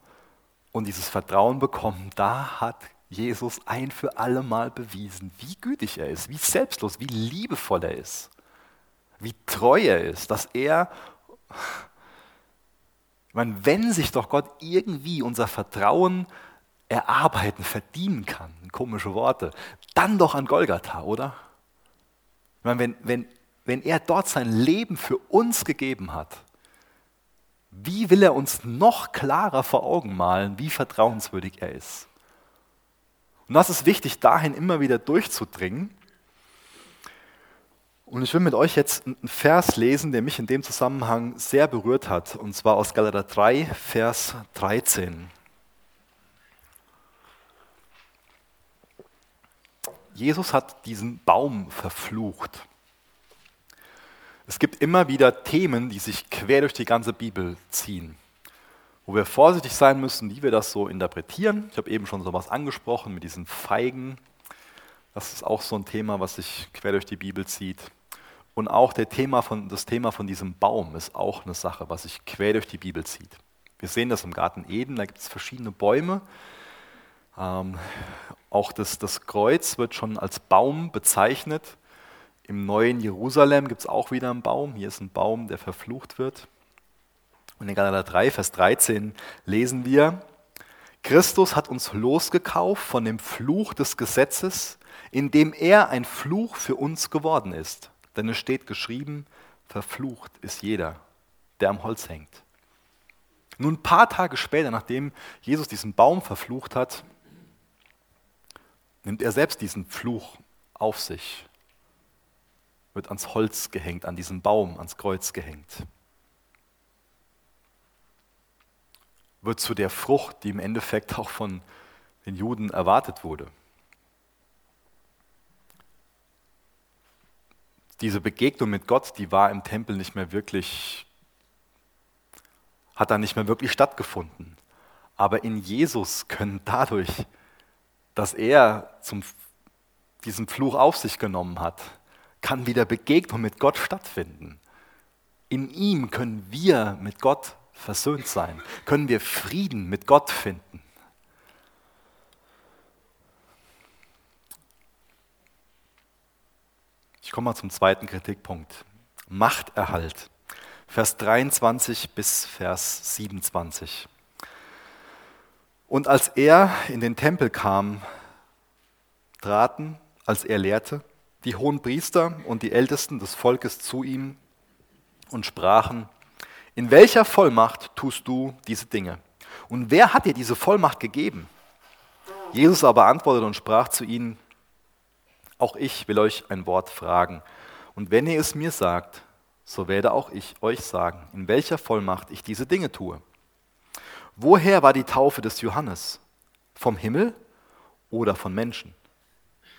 S1: und dieses Vertrauen bekommen, da hat Jesus ein für alle Mal bewiesen, wie gütig er ist, wie selbstlos, wie liebevoll er ist, wie treu er ist, dass er, ich meine, wenn sich doch Gott irgendwie unser Vertrauen erarbeiten, verdienen kann, komische Worte, dann doch an Golgatha, oder? Ich meine, wenn, wenn, wenn er dort sein Leben für uns gegeben hat, wie will er uns noch klarer vor Augen malen, wie vertrauenswürdig er ist? Und das ist wichtig, dahin immer wieder durchzudringen. Und ich will mit euch jetzt einen Vers lesen, der mich in dem Zusammenhang sehr berührt hat, und zwar aus Galater 3, Vers 13. Jesus hat diesen Baum verflucht. Es gibt immer wieder Themen, die sich quer durch die ganze Bibel ziehen wo wir vorsichtig sein müssen, wie wir das so interpretieren. Ich habe eben schon so was angesprochen mit diesen Feigen. Das ist auch so ein Thema, was sich quer durch die Bibel zieht. Und auch Thema von, das Thema von diesem Baum ist auch eine Sache, was sich quer durch die Bibel zieht. Wir sehen das im Garten Eden, da gibt es verschiedene Bäume. Ähm, auch das, das Kreuz wird schon als Baum bezeichnet. Im neuen Jerusalem gibt es auch wieder einen Baum. Hier ist ein Baum, der verflucht wird. Und in Galater 3, Vers 13 lesen wir, Christus hat uns losgekauft von dem Fluch des Gesetzes, indem er ein Fluch für uns geworden ist. Denn es steht geschrieben, verflucht ist jeder, der am Holz hängt. Nun ein paar Tage später, nachdem Jesus diesen Baum verflucht hat, nimmt er selbst diesen Fluch auf sich, wird ans Holz gehängt, an diesen Baum, ans Kreuz gehängt. wird zu der Frucht, die im Endeffekt auch von den Juden erwartet wurde. Diese Begegnung mit Gott, die war im Tempel nicht mehr wirklich, hat da nicht mehr wirklich stattgefunden. Aber in Jesus können dadurch, dass er zum, diesen Fluch auf sich genommen hat, kann wieder Begegnung mit Gott stattfinden. In ihm können wir mit Gott versöhnt sein? Können wir Frieden mit Gott finden? Ich komme mal zum zweiten Kritikpunkt. Machterhalt. Vers 23 bis Vers 27. Und als er in den Tempel kam, traten, als er lehrte, die hohen Priester und die Ältesten des Volkes zu ihm und sprachen, in welcher Vollmacht tust du diese Dinge? Und wer hat dir diese Vollmacht gegeben? Jesus aber antwortete und sprach zu ihnen, auch ich will euch ein Wort fragen. Und wenn ihr es mir sagt, so werde auch ich euch sagen, in welcher Vollmacht ich diese Dinge tue. Woher war die Taufe des Johannes? Vom Himmel oder von Menschen?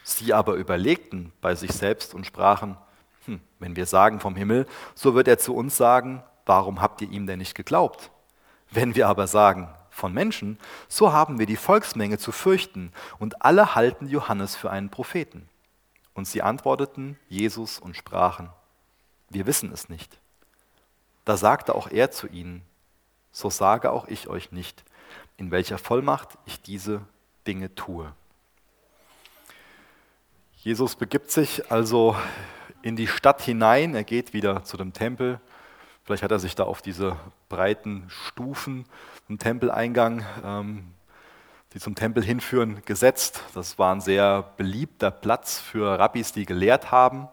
S1: Sie aber überlegten bei sich selbst und sprachen, hm, wenn wir sagen vom Himmel, so wird er zu uns sagen, warum habt ihr ihm denn nicht geglaubt? Wenn wir aber sagen, von Menschen, so haben wir die Volksmenge zu fürchten, und alle halten Johannes für einen Propheten. Und sie antworteten Jesus und sprachen, wir wissen es nicht. Da sagte auch er zu ihnen, so sage auch ich euch nicht, in welcher Vollmacht ich diese Dinge tue. Jesus begibt sich also in die Stadt hinein, er geht wieder zu dem Tempel. Vielleicht hat er sich da auf diese breiten Stufen im Tempeleingang, ähm, die zum Tempel hinführen, gesetzt. Das war ein sehr beliebter Platz für Rabbis, die gelehrt haben.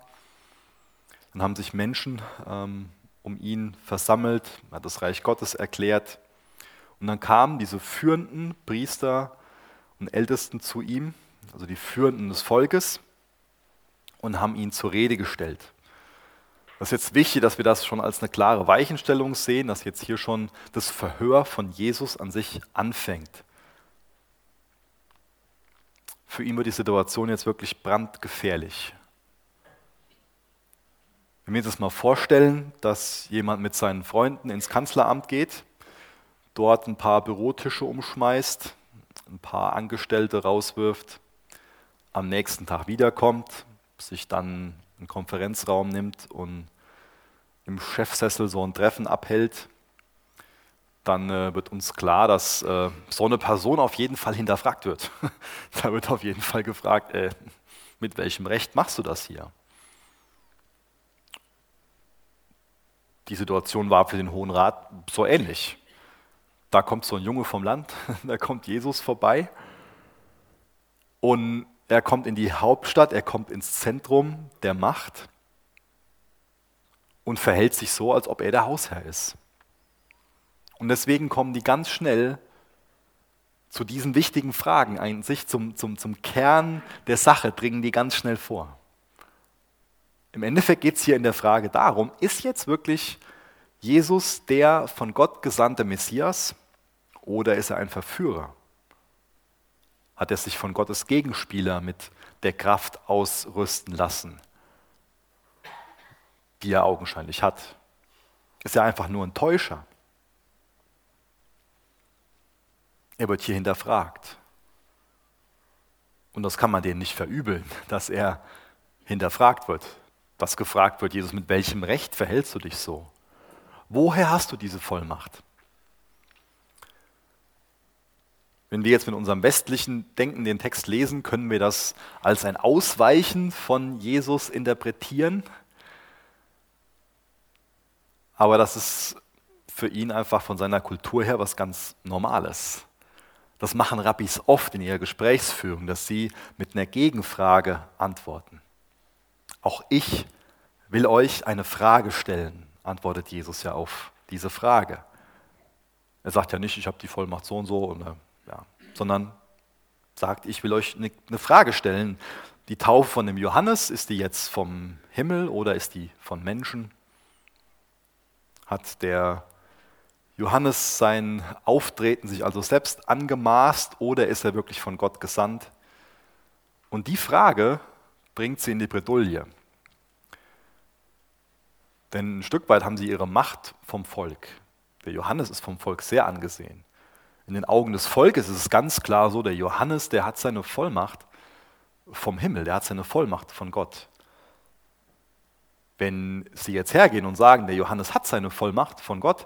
S1: Dann haben sich Menschen ähm, um ihn versammelt, hat das Reich Gottes erklärt. Und dann kamen diese führenden Priester und Ältesten zu ihm, also die Führenden des Volkes, und haben ihn zur Rede gestellt. Das ist jetzt wichtig, dass wir das schon als eine klare Weichenstellung sehen, dass jetzt hier schon das Verhör von Jesus an sich anfängt. Für ihn wird die Situation jetzt wirklich brandgefährlich. Wenn wir uns das mal vorstellen, dass jemand mit seinen Freunden ins Kanzleramt geht, dort ein paar Bürotische umschmeißt, ein paar Angestellte rauswirft, am nächsten Tag wiederkommt, sich dann einen Konferenzraum nimmt und im Chefsessel so ein Treffen abhält, dann äh, wird uns klar, dass äh, so eine Person auf jeden Fall hinterfragt wird. da wird auf jeden Fall gefragt, äh, mit welchem Recht machst du das hier? Die Situation war für den Hohen Rat so ähnlich. Da kommt so ein Junge vom Land, da kommt Jesus vorbei und er kommt in die Hauptstadt, er kommt ins Zentrum der Macht und verhält sich so, als ob er der Hausherr ist. Und deswegen kommen die ganz schnell zu diesen wichtigen Fragen, ein, sich zum, zum, zum Kern der Sache dringen die ganz schnell vor. Im Endeffekt geht es hier in der Frage darum, ist jetzt wirklich Jesus der von Gott gesandte Messias oder ist er ein Verführer? Hat er sich von Gottes Gegenspieler mit der Kraft ausrüsten lassen, die er augenscheinlich hat? Ist er einfach nur ein Täuscher? Er wird hier hinterfragt. Und das kann man denen nicht verübeln, dass er hinterfragt wird was gefragt wird, Jesus, mit welchem Recht verhältst du dich so? Woher hast du diese Vollmacht? Wenn wir jetzt mit unserem westlichen Denken den Text lesen, können wir das als ein Ausweichen von Jesus interpretieren. Aber das ist für ihn einfach von seiner Kultur her was ganz Normales. Das machen Rabbis oft in ihrer Gesprächsführung, dass sie mit einer Gegenfrage antworten. Auch ich will euch eine Frage stellen, antwortet Jesus ja auf diese Frage. Er sagt ja nicht, ich habe die Vollmacht so und so, und, äh, ja, sondern sagt, ich will euch eine, eine Frage stellen. Die Taufe von dem Johannes, ist die jetzt vom Himmel oder ist die von Menschen? Hat der Johannes sein Auftreten sich also selbst angemaßt oder ist er wirklich von Gott gesandt? Und die Frage bringt sie in die Bredouille. Denn ein Stück weit haben sie ihre Macht vom Volk. Der Johannes ist vom Volk sehr angesehen. In den Augen des Volkes ist es ganz klar so, der Johannes, der hat seine Vollmacht vom Himmel, der hat seine Vollmacht von Gott. Wenn sie jetzt hergehen und sagen, der Johannes hat seine Vollmacht von Gott,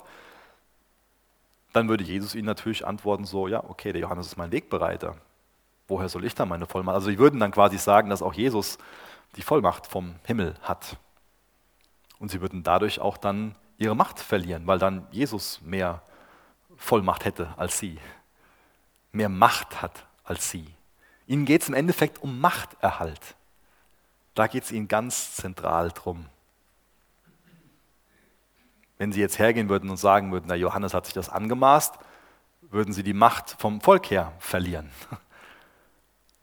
S1: dann würde Jesus ihnen natürlich antworten so, ja, okay, der Johannes ist mein Wegbereiter woher soll ich dann meine Vollmacht? Also sie würden dann quasi sagen, dass auch Jesus die Vollmacht vom Himmel hat. Und sie würden dadurch auch dann ihre Macht verlieren, weil dann Jesus mehr Vollmacht hätte als sie, mehr Macht hat als sie. Ihnen geht es im Endeffekt um Machterhalt. Da geht es ihnen ganz zentral drum. Wenn sie jetzt hergehen würden und sagen würden, na Johannes hat sich das angemaßt, würden sie die Macht vom Volk her verlieren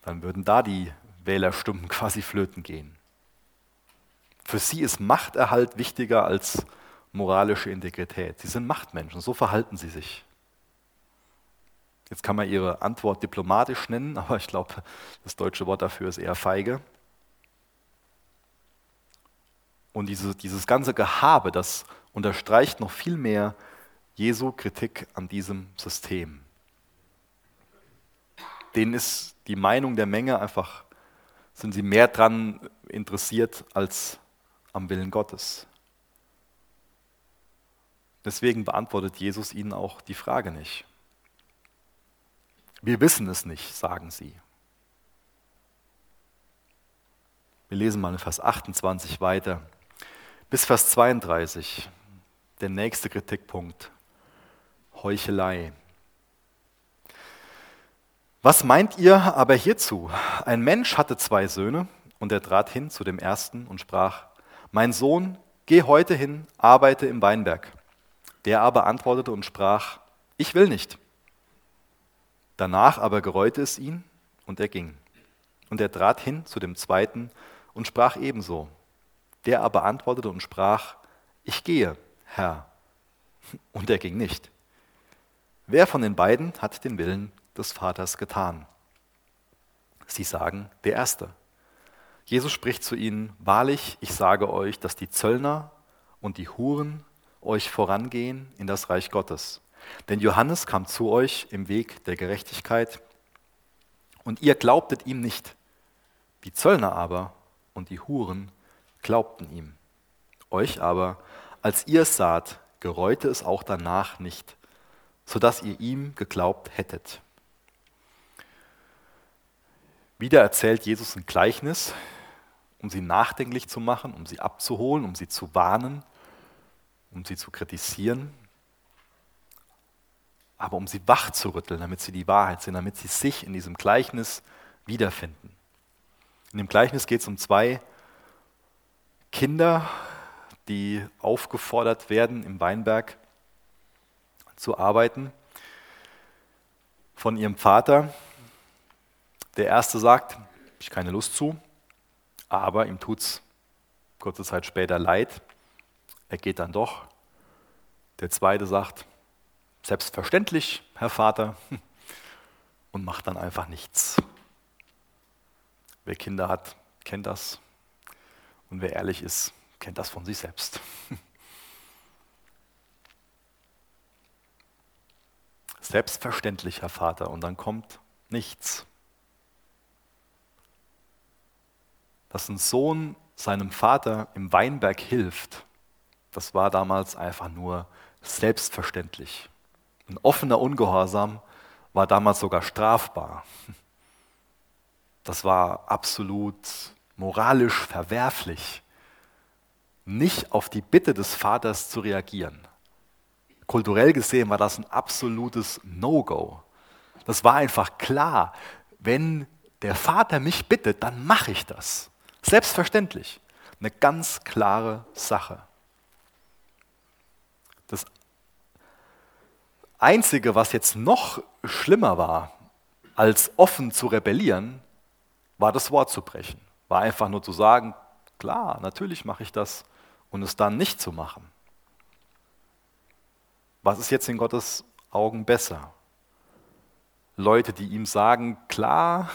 S1: dann würden da die Wählerstimmen quasi flöten gehen. Für sie ist Machterhalt wichtiger als moralische Integrität. Sie sind Machtmenschen, so verhalten sie sich. Jetzt kann man ihre Antwort diplomatisch nennen, aber ich glaube, das deutsche Wort dafür ist eher feige. Und diese, dieses ganze Gehabe, das unterstreicht noch viel mehr Jesu Kritik an diesem System. Denen ist die Meinung der Menge einfach, sind sie mehr daran interessiert als am Willen Gottes. Deswegen beantwortet Jesus ihnen auch die Frage nicht. Wir wissen es nicht, sagen sie. Wir lesen mal in Vers 28 weiter. Bis Vers 32, der nächste Kritikpunkt. Heuchelei. Was meint ihr aber hierzu? Ein Mensch hatte zwei Söhne und er trat hin zu dem ersten und sprach, mein Sohn, geh heute hin, arbeite im Weinberg. Der aber antwortete und sprach, ich will nicht. Danach aber gereute es ihn und er ging. Und er trat hin zu dem zweiten und sprach ebenso. Der aber antwortete und sprach, ich gehe, Herr. Und er ging nicht. Wer von den beiden hat den Willen des Vaters getan? Sie sagen, der Erste. Jesus spricht zu ihnen, wahrlich, ich sage euch, dass die Zöllner und die Huren euch vorangehen in das Reich Gottes. Denn Johannes kam zu euch im Weg der Gerechtigkeit und ihr glaubtet ihm nicht. Die Zöllner aber und die Huren glaubten ihm. Euch aber, als ihr es saht, gereute es auch danach nicht, sodass ihr ihm geglaubt hättet. Wieder erzählt Jesus ein Gleichnis, um sie nachdenklich zu machen, um sie abzuholen, um sie zu warnen, um sie zu kritisieren, aber um sie wach zu rütteln, damit sie die Wahrheit sehen, damit sie sich in diesem Gleichnis wiederfinden. In dem Gleichnis geht es um zwei Kinder, die aufgefordert werden, im Weinberg zu arbeiten von ihrem Vater. Der erste sagt, ich keine Lust zu, aber ihm tut es kurze Zeit später leid. Er geht dann doch. Der zweite sagt, selbstverständlich, Herr Vater, und macht dann einfach nichts. Wer Kinder hat, kennt das. Und wer ehrlich ist, kennt das von sich selbst. Selbstverständlich, Herr Vater, und dann kommt nichts. Dass ein Sohn seinem Vater im Weinberg hilft, das war damals einfach nur selbstverständlich. Ein offener Ungehorsam war damals sogar strafbar. Das war absolut moralisch verwerflich, nicht auf die Bitte des Vaters zu reagieren. Kulturell gesehen war das ein absolutes No-Go. Das war einfach klar, wenn der Vater mich bittet, dann mache ich das. Selbstverständlich. Eine ganz klare Sache. Das Einzige, was jetzt noch schlimmer war, als offen zu rebellieren, war das Wort zu brechen. War einfach nur zu sagen, klar, natürlich mache ich das und es dann nicht zu machen. Was ist jetzt in Gottes Augen besser? Leute, die ihm sagen, klar,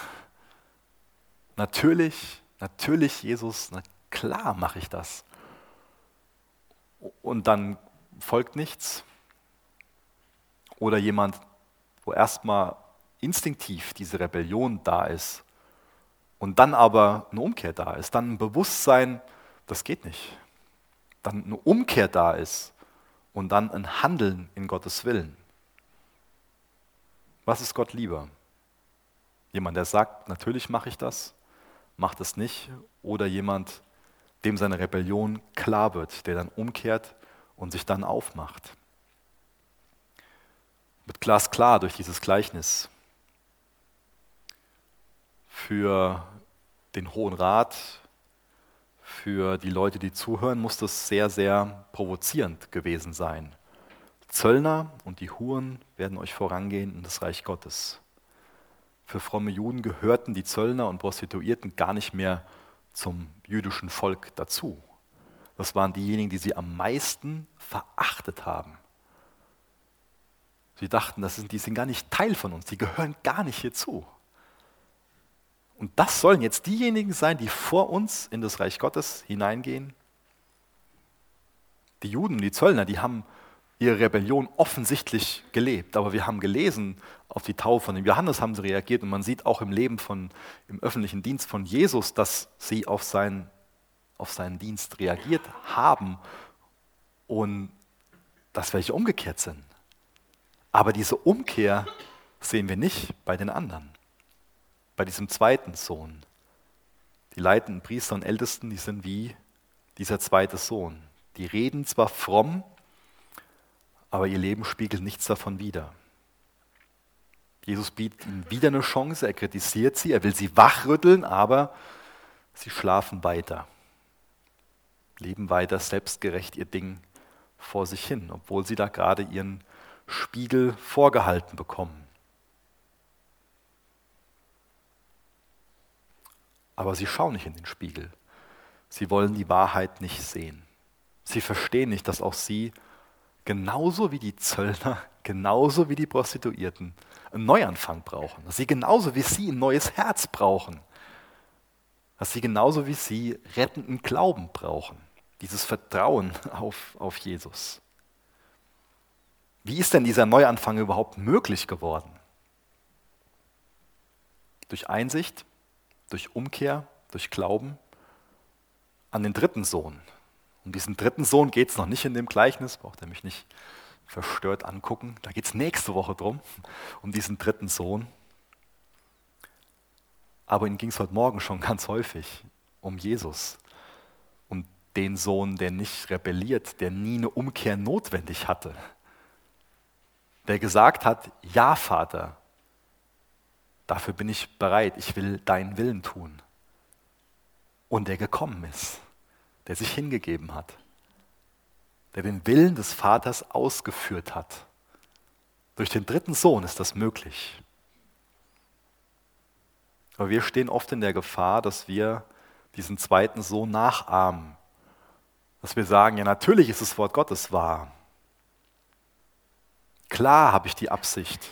S1: natürlich, natürlich Jesus, na klar mache ich das. Und dann folgt nichts. Oder jemand, wo erstmal instinktiv diese Rebellion da ist und dann aber eine Umkehr da ist, dann ein Bewusstsein, das geht nicht. Dann eine Umkehr da ist und dann ein Handeln in Gottes Willen. Was ist Gott lieber? Jemand, der sagt, natürlich mache ich das, macht es nicht, oder jemand, dem seine Rebellion klar wird, der dann umkehrt und sich dann aufmacht. Mit glasklar durch dieses Gleichnis für den Hohen Rat, für die Leute, die zuhören, muss das sehr, sehr provozierend gewesen sein. Zöllner und die Huren werden euch vorangehen in das Reich Gottes. Für fromme Juden gehörten die Zöllner und Prostituierten gar nicht mehr zum jüdischen Volk dazu. Das waren diejenigen, die sie am meisten verachtet haben. Sie dachten, das sind, die sind gar nicht Teil von uns, die gehören gar nicht hierzu. Und das sollen jetzt diejenigen sein, die vor uns in das Reich Gottes hineingehen. Die Juden, die Zöllner, die haben ihre Rebellion offensichtlich gelebt. Aber wir haben gelesen, auf die Taufe von dem Johannes haben sie reagiert und man sieht auch im Leben von, im öffentlichen Dienst von Jesus, dass sie auf seinen, auf seinen Dienst reagiert haben und dass welche umgekehrt sind. Aber diese Umkehr sehen wir nicht bei den anderen. Bei diesem zweiten Sohn. Die leitenden Priester und Ältesten, die sind wie dieser zweite Sohn. Die reden zwar fromm, aber ihr Leben spiegelt nichts davon wider. Jesus bietet ihnen wieder eine Chance, er kritisiert sie, er will sie wachrütteln, aber sie schlafen weiter, leben weiter selbstgerecht ihr Ding vor sich hin, obwohl sie da gerade ihren Spiegel vorgehalten bekommen. Aber sie schauen nicht in den Spiegel. Sie wollen die Wahrheit nicht sehen. Sie verstehen nicht, dass auch sie genauso wie die Zöllner, genauso wie die Prostituierten einen Neuanfang brauchen. Dass sie genauso wie sie ein neues Herz brauchen. Dass sie genauso wie sie rettenden Glauben brauchen. Dieses Vertrauen auf, auf Jesus. Wie ist denn dieser Neuanfang überhaupt möglich geworden? Durch Einsicht, durch Umkehr, durch Glauben an den dritten Sohn. Um diesen dritten Sohn geht es noch nicht in dem Gleichnis, braucht er mich nicht verstört angucken. Da geht es nächste Woche drum, um diesen dritten Sohn. Aber ihm ging es heute Morgen schon ganz häufig um Jesus, um den Sohn, der nicht rebelliert, der nie eine Umkehr notwendig hatte, der gesagt hat, ja Vater, dafür bin ich bereit, ich will deinen Willen tun. Und der gekommen ist, der sich hingegeben hat der den Willen des Vaters ausgeführt hat. Durch den dritten Sohn ist das möglich. Aber wir stehen oft in der Gefahr, dass wir diesen zweiten Sohn nachahmen. Dass wir sagen, ja natürlich ist das Wort Gottes wahr. Klar habe ich die Absicht,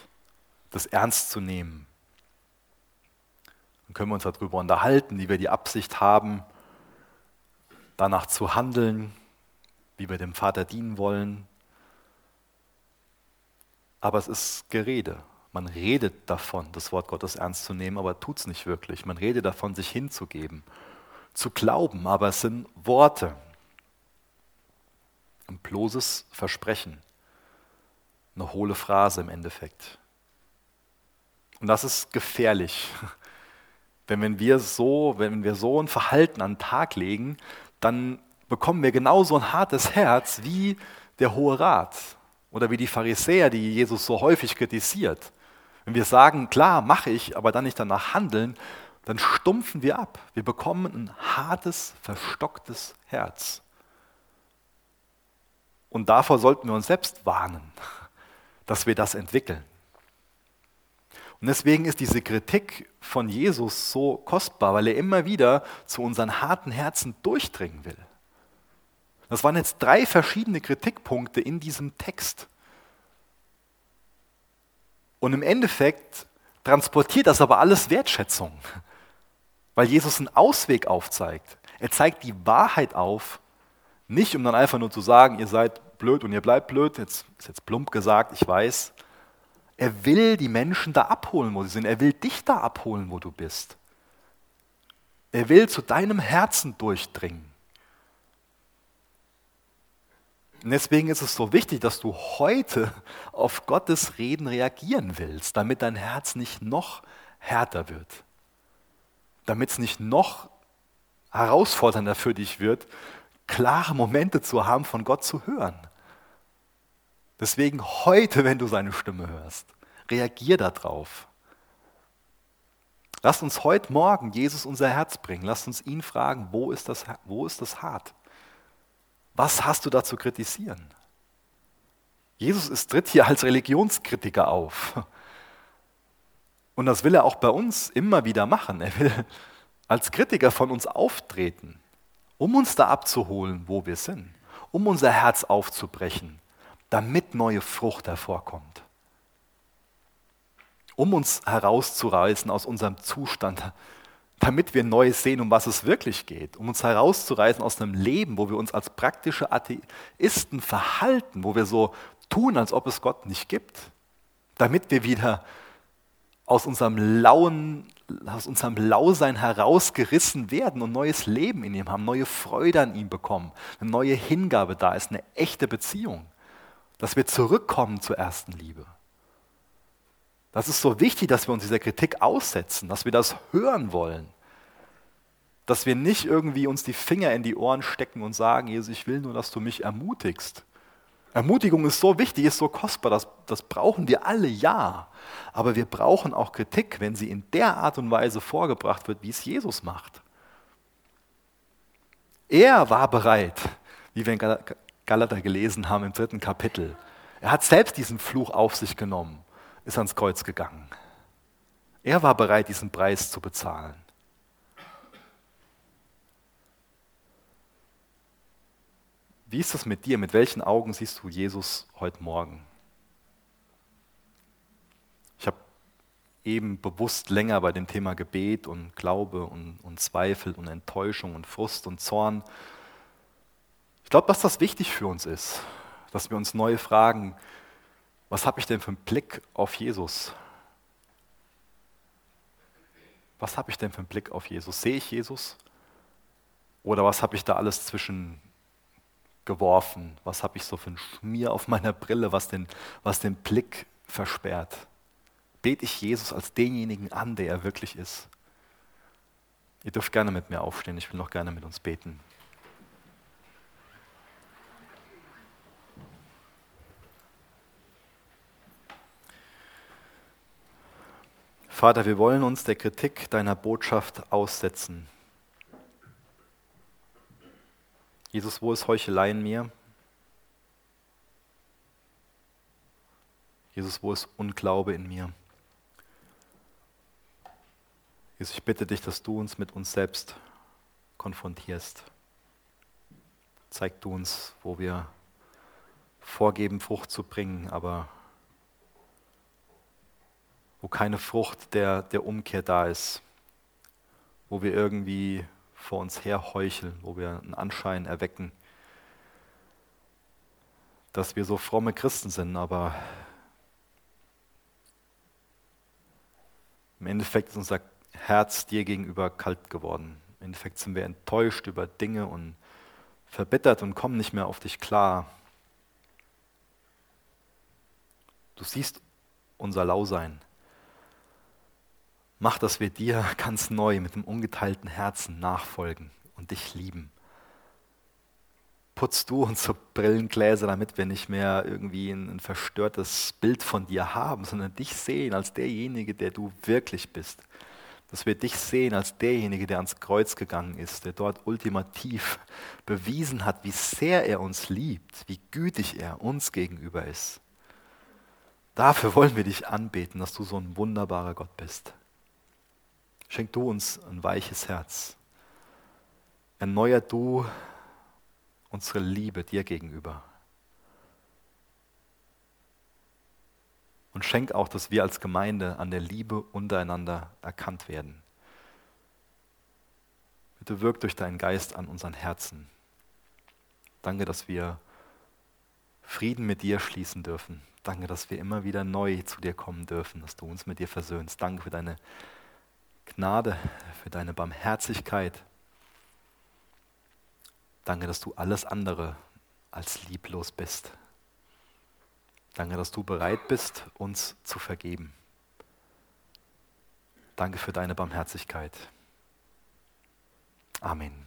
S1: das ernst zu nehmen. Dann können wir uns darüber unterhalten, wie wir die Absicht haben, danach zu handeln, wie wir dem Vater dienen wollen. Aber es ist Gerede. Man redet davon, das Wort Gottes ernst zu nehmen, aber tut es nicht wirklich. Man redet davon, sich hinzugeben, zu glauben, aber es sind Worte. Ein bloßes Versprechen. Eine hohle Phrase im Endeffekt. Und das ist gefährlich. Denn wenn wir so, wenn wir so ein Verhalten an den Tag legen, dann bekommen wir genauso ein hartes Herz wie der Hohe Rat oder wie die Pharisäer, die Jesus so häufig kritisiert. Wenn wir sagen, klar, mache ich, aber dann nicht danach handeln, dann stumpfen wir ab. Wir bekommen ein hartes, verstocktes Herz. Und davor sollten wir uns selbst warnen, dass wir das entwickeln. Und deswegen ist diese Kritik von Jesus so kostbar, weil er immer wieder zu unseren harten Herzen durchdringen will. Das waren jetzt drei verschiedene Kritikpunkte in diesem Text. Und im Endeffekt transportiert das aber alles Wertschätzung, weil Jesus einen Ausweg aufzeigt. Er zeigt die Wahrheit auf, nicht um dann einfach nur zu sagen, ihr seid blöd und ihr bleibt blöd, jetzt ist jetzt plump gesagt, ich weiß. Er will die Menschen da abholen, wo sie sind. Er will dich da abholen, wo du bist. Er will zu deinem Herzen durchdringen. Und deswegen ist es so wichtig, dass du heute auf Gottes Reden reagieren willst, damit dein Herz nicht noch härter wird, damit es nicht noch herausfordernder für dich wird, klare Momente zu haben, von Gott zu hören. Deswegen heute, wenn du seine Stimme hörst, reagier darauf. Lass uns heute Morgen Jesus unser Herz bringen. Lass uns ihn fragen, wo ist das, wo ist das hart? Was hast du da zu kritisieren? Jesus ist, tritt hier als Religionskritiker auf. Und das will er auch bei uns immer wieder machen. Er will als Kritiker von uns auftreten, um uns da abzuholen, wo wir sind, um unser Herz aufzubrechen, damit neue Frucht hervorkommt, um uns herauszureißen aus unserem Zustand damit wir neu sehen, um was es wirklich geht, um uns herauszureißen aus einem Leben, wo wir uns als praktische Atheisten verhalten, wo wir so tun, als ob es Gott nicht gibt, damit wir wieder aus unserem lauen, aus unserem Lausein herausgerissen werden und neues Leben in ihm haben, neue Freude an ihm bekommen, eine neue Hingabe da ist, eine echte Beziehung. Dass wir zurückkommen zur ersten Liebe. Das ist so wichtig, dass wir uns dieser Kritik aussetzen, dass wir das hören wollen. Dass wir nicht irgendwie uns die Finger in die Ohren stecken und sagen, Jesus, ich will nur, dass du mich ermutigst. Ermutigung ist so wichtig, ist so kostbar, das, das brauchen wir alle, ja. Aber wir brauchen auch Kritik, wenn sie in der Art und Weise vorgebracht wird, wie es Jesus macht. Er war bereit, wie wir in Galater gelesen haben im dritten Kapitel. Er hat selbst diesen Fluch auf sich genommen ist ans Kreuz gegangen. Er war bereit, diesen Preis zu bezahlen. Wie ist es mit dir? Mit welchen Augen siehst du Jesus heute Morgen? Ich habe eben bewusst länger bei dem Thema Gebet und Glaube und, und Zweifel und Enttäuschung und Frust und Zorn. Ich glaube, dass das wichtig für uns ist, dass wir uns neu fragen, was habe ich denn für einen Blick auf Jesus? Was habe ich denn für einen Blick auf Jesus? Sehe ich Jesus? Oder was habe ich da alles zwischen geworfen? Was habe ich so für einen Schmier auf meiner Brille, was den, was den Blick versperrt? Bete ich Jesus als denjenigen an, der er wirklich ist? Ihr dürft gerne mit mir aufstehen, ich will noch gerne mit uns beten. Vater, wir wollen uns der Kritik deiner Botschaft aussetzen. Jesus, wo ist Heuchelei in mir? Jesus, wo ist Unglaube in mir? Jesus, ich bitte dich, dass du uns mit uns selbst konfrontierst. Zeig du uns, wo wir vorgeben, Frucht zu bringen, aber wo keine Frucht der, der Umkehr da ist, wo wir irgendwie vor uns her heucheln, wo wir einen Anschein erwecken, dass wir so fromme Christen sind, aber im Endeffekt ist unser Herz dir gegenüber kalt geworden. Im Endeffekt sind wir enttäuscht über Dinge und verbittert und kommen nicht mehr auf dich klar. Du siehst unser Lausein. Mach, dass wir dir ganz neu mit dem ungeteilten Herzen nachfolgen und dich lieben. Putz du unsere Brillengläser, damit wir nicht mehr irgendwie ein, ein verstörtes Bild von dir haben, sondern dich sehen als derjenige, der du wirklich bist. Dass wir dich sehen als derjenige, der ans Kreuz gegangen ist, der dort ultimativ bewiesen hat, wie sehr er uns liebt, wie gütig er uns gegenüber ist. Dafür wollen wir dich anbeten, dass du so ein wunderbarer Gott bist. Schenk du uns ein weiches Herz. Erneuer du unsere Liebe dir gegenüber. Und schenk auch, dass wir als Gemeinde an der Liebe untereinander erkannt werden. Bitte wirk durch deinen Geist an unseren Herzen. Danke, dass wir Frieden mit dir schließen dürfen. Danke, dass wir immer wieder neu zu dir kommen dürfen, dass du uns mit dir versöhnst. Danke für deine Gnade, für deine Barmherzigkeit. Danke, dass du alles andere als lieblos bist. Danke, dass du bereit bist, uns zu vergeben. Danke für deine Barmherzigkeit. Amen.